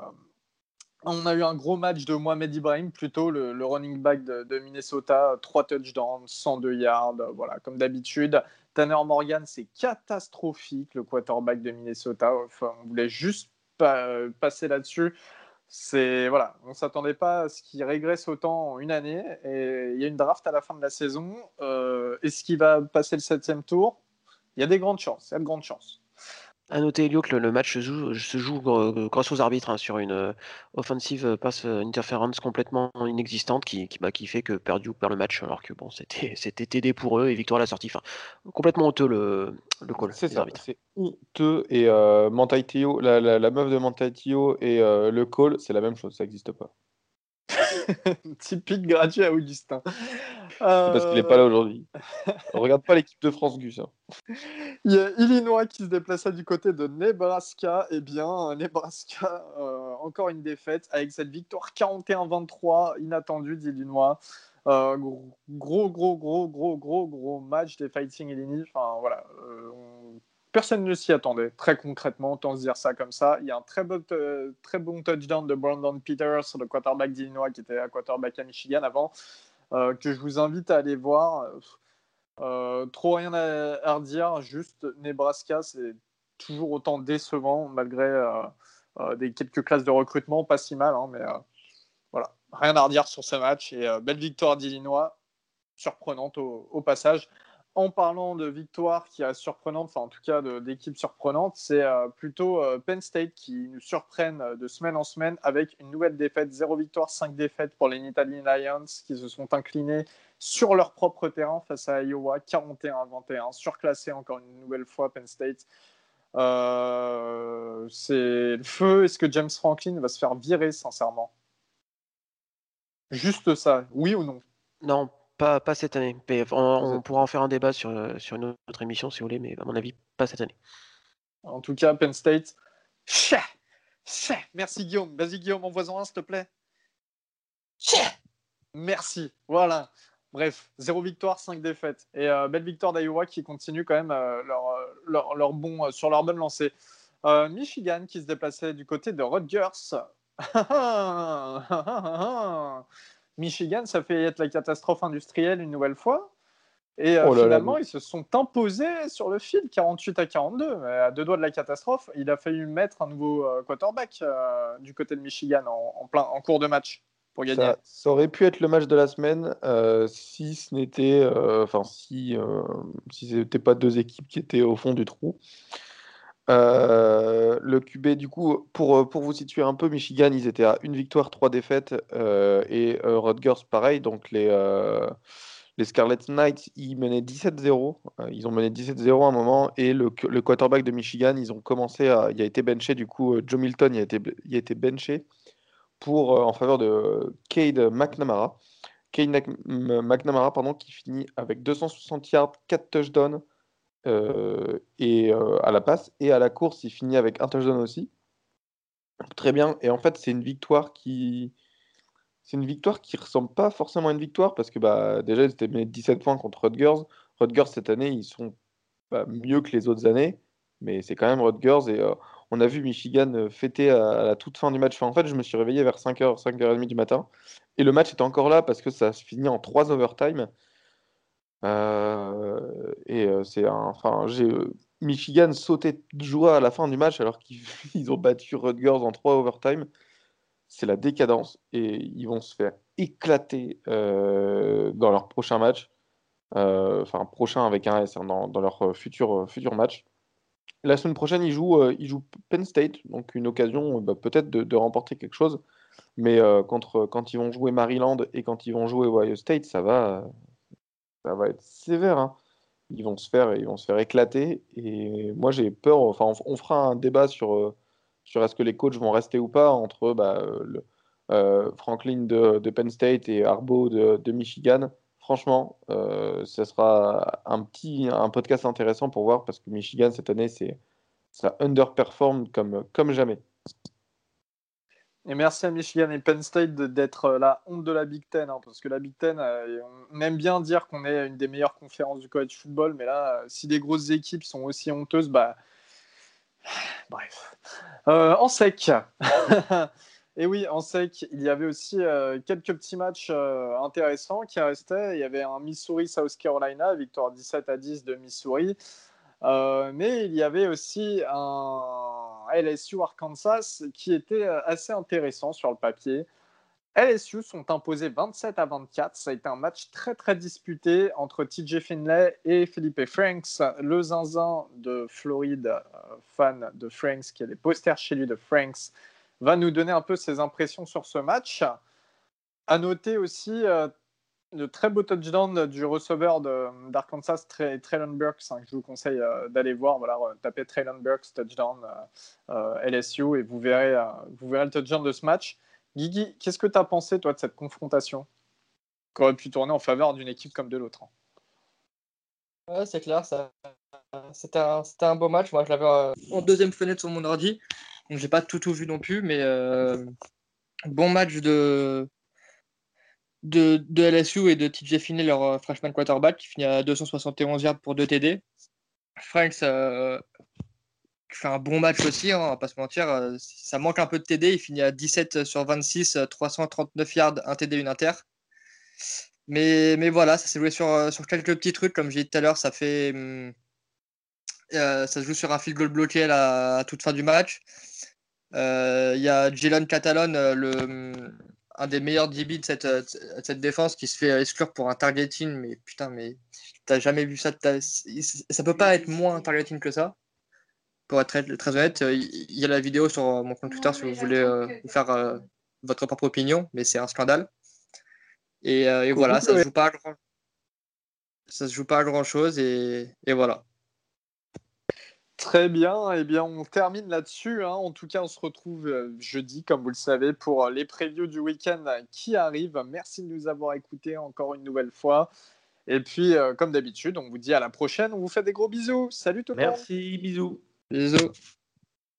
on a eu un gros match de Mohamed Ibrahim, plutôt le, running back de, Minnesota, 3 touchdowns, 102 yards, voilà, comme d'habitude. Tanner Morgan, c'est catastrophique, le quarterback de Minnesota. on voulait juste passer là-dessus. c'est voilà, on s'attendait pas à ce qu'il régresse autant en une année. Et il y a une draft à la fin de la saison. Est-ce qu'il va passer le septième tour? Il y a des grandes chances. Il y a de grandes chances. À noter, Elio, que le, match se joue, se joue grâce aux arbitres hein, sur une euh, offensive euh, passe euh, interference complètement inexistante qui, qui, bah, qui, fait que Perdue perd le match alors que bon, c'était TD pour eux et victoire à la sortie. Enfin, complètement honteux le, le call. C'est ça, c'est honteux et euh, la, la, la, meuf de Montaitio et le call, c'est la même chose, ça n'existe pas. Typique gratuit à Augustin. Parce qu'il n'est pas là aujourd'hui. On regarde pas l'équipe de France Gus. Hein. Il y a Illinois qui se déplaça du côté de Nebraska. Eh bien, Nebraska, euh, encore une défaite avec cette victoire 41-23 inattendue d'Illinois. Euh, gros, gros, gros, gros, gros, gros, gros match des Fighting Illinois. Enfin, voilà. Euh, Personne ne s'y attendait, très concrètement, autant se dire ça comme ça. Il y a un très bon, euh, très bon touchdown de Brandon Peters, le quarterback d'Illinois, qui était à quarterback à Michigan avant, euh, que je vous invite à aller voir. Euh, trop rien à, redire, juste Nebraska, c'est toujours autant décevant, malgré des quelques classes de recrutement, pas si mal, hein, mais voilà, rien à redire sur ce match. Et belle victoire d'Illinois, surprenante au passage en parlant de victoire qui est surprenante, enfin en tout cas d'équipe surprenante, c'est euh, plutôt euh, Penn State qui nous surprennent euh, de semaine en semaine avec une nouvelle défaite, zéro victoire, cinq défaites pour les Nittany Lions qui se sont inclinés sur leur propre terrain face à Iowa, 41-21, surclassé encore une nouvelle fois Penn State. c'est le feu. Est-ce que James Franklin va se faire virer sincèrement? Juste ça, oui ou non? Non, pas, pas cette année. on, pourra en faire un débat sur, euh, sur une autre émission si vous voulez, mais à mon avis, pas cette année. En tout cas, Penn State. Merci Guillaume. Vas-y Guillaume, envoie-en un s'il te plaît. Merci. Voilà. Bref, zéro victoire, cinq défaites. Et euh, belle victoire d'Iowa qui continue quand même euh, leur, leur, leur, bon, sur leur bonne lancée. Michigan qui se déplaçait du côté de Rutgers. Michigan, ça fait être la catastrophe industrielle une nouvelle fois. Et euh, oh finalement, ils se sont imposés sur le fil 48 à 42. À deux doigts de la catastrophe, il a fallu mettre un nouveau euh, quarterback euh, du côté de Michigan en, plein, en cours de match pour gagner. Ça, aurait pu être le match de la semaine si ce n'était, enfin si, si ce n'était pas deux équipes qui étaient au fond du trou. Euh, le QB, du coup, pour, euh, pour vous situer un peu, Michigan, ils étaient à une victoire, trois défaites, euh, et Rutgers, pareil. Donc les, les Scarlet Knights, ils menaient 17-0. ils ont mené 17-0 à un moment, et le, le, quarterback de Michigan, ils ont commencé à, il a été benché, du coup, Joe Milton, il a été, il a été benché pour, en faveur de Cade McNamara. Cade McNamara, pardon, qui finit avec 260 yards, 4 touchdowns. Euh, et euh, à la passe et à la course, il finit avec un touchdown aussi. Très bien. Et en fait, c'est une victoire qui c'est une victoire qui ressemble pas forcément à une victoire parce que bah, déjà, ils étaient mis 17 points contre Rutgers. Rutgers, cette année, ils sont mieux que les autres années, mais c'est quand même Rutgers. Et euh, on a vu Michigan fêter à, la toute fin du match. en fait, je me suis réveillé vers 5h, 5h30 du matin. Et le match était encore là parce que ça se finit en 3 overtime. Euh, et euh, c'est enfin, j'ai euh, Michigan sauté de joie à la fin du match alors qu'ils ont battu Rutgers en 3 overtime. C'est la décadence et ils vont se faire éclater dans leur prochain match. enfin, prochain avec un S, hein, dans, dans, leur futur, futur match. La semaine prochaine, ils jouent, ils jouent Penn State, donc une occasion bah, peut-être de, de, remporter quelque chose. Mais contre, quand ils vont jouer Maryland et quand ils vont jouer Ohio State, ça va, ça va être sévère. Hein. Ils vont se faire, ils vont se faire éclater. Et moi, j'ai peur. Enfin, on, fera un débat sur, euh, sur est-ce que les coachs vont rester ou pas entre bah, le, euh, Franklin de, Penn State et Arbo de, Michigan. Franchement, euh, ce sera un petit un podcast intéressant pour voir parce que Michigan cette année, c'est ça underperform comme, comme jamais. Et merci à Michigan et Penn State d'être euh, la honte de la Big Ten, hein, parce que la Big Ten, euh, on aime bien dire qu'on est une des meilleures conférences du college football, mais là, euh, si des grosses équipes sont aussi honteuses, bah. Bref. en sec. et oui, en sec, il y avait aussi quelques petits matchs intéressants qui restaient. Il y avait un Missouri-South Carolina, victoire 17 à 10 de Missouri. mais il y avait aussi un LSU Arkansas qui était assez intéressant sur le papier. LSU sont imposés 27 à 24. Ça a été un match très très disputé entre TJ Finlay et Philippe Franks, le zinzin de Floride, fan de Franks, qui a des posters chez lui de Franks, va nous donner un peu ses impressions sur ce match. À noter aussi euh, le très beau touchdown du receveur d'Arkansas, Traylon Burks, hein, que je vous conseille euh, d'aller voir. Voilà, tapez Traylon Burks touchdown euh, LSU et vous verrez, vous verrez le touchdown de ce match. Guigui, qu'est-ce que tu as pensé, toi, de cette confrontation qui aurait pu tourner en faveur d'une équipe comme de l'autre hein? Ouais, c'est clair. C'était un, un, beau match. Moi, je l'avais en deuxième fenêtre sur mon ordi. Donc, j'ai pas tout, tout vu non plus, mais bon match de, de, LSU et de TJ Finney, leur euh, freshman quarterback, qui finit à 271 yards pour 2 TD. Franks euh, fait un bon match aussi, hein, on va pas se mentir. Euh, ça manque un peu de TD, il finit à 17 sur 26, 339 yards, 1 TD, 1 inter. Mais, mais voilà, ça s'est joué sur, quelques petits trucs, comme j'ai dit tout à l'heure, ça fait. Hum, ça se joue sur un field goal bloqué à, toute fin du match. Il y a Jalen Catalon, le, hum, un des meilleurs DB de cette, euh, cette défense qui se fait exclure pour un targeting, mais putain, mais t'as jamais vu ça. Ça peut pas être moins un targeting que ça. Pour être très, très honnête, euh, il y a la vidéo sur mon compte Twitter si vous voulez euh, vous faire votre propre opinion, mais c'est un scandale. Et, et voilà, ça se joue pas à grand... ça se joue pas à grand chose et, et voilà. Très bien, eh bien on termine là-dessus. Hein. En tout cas, on se retrouve euh, jeudi, comme vous le savez, pour euh, les previews du week-end qui arrivent. Merci de nous avoir écoutés encore une nouvelle fois. Et puis, euh, comme d'habitude, on vous dit à la prochaine. On vous fait des gros bisous. Salut tout le monde. Merci, bisous. Bisous.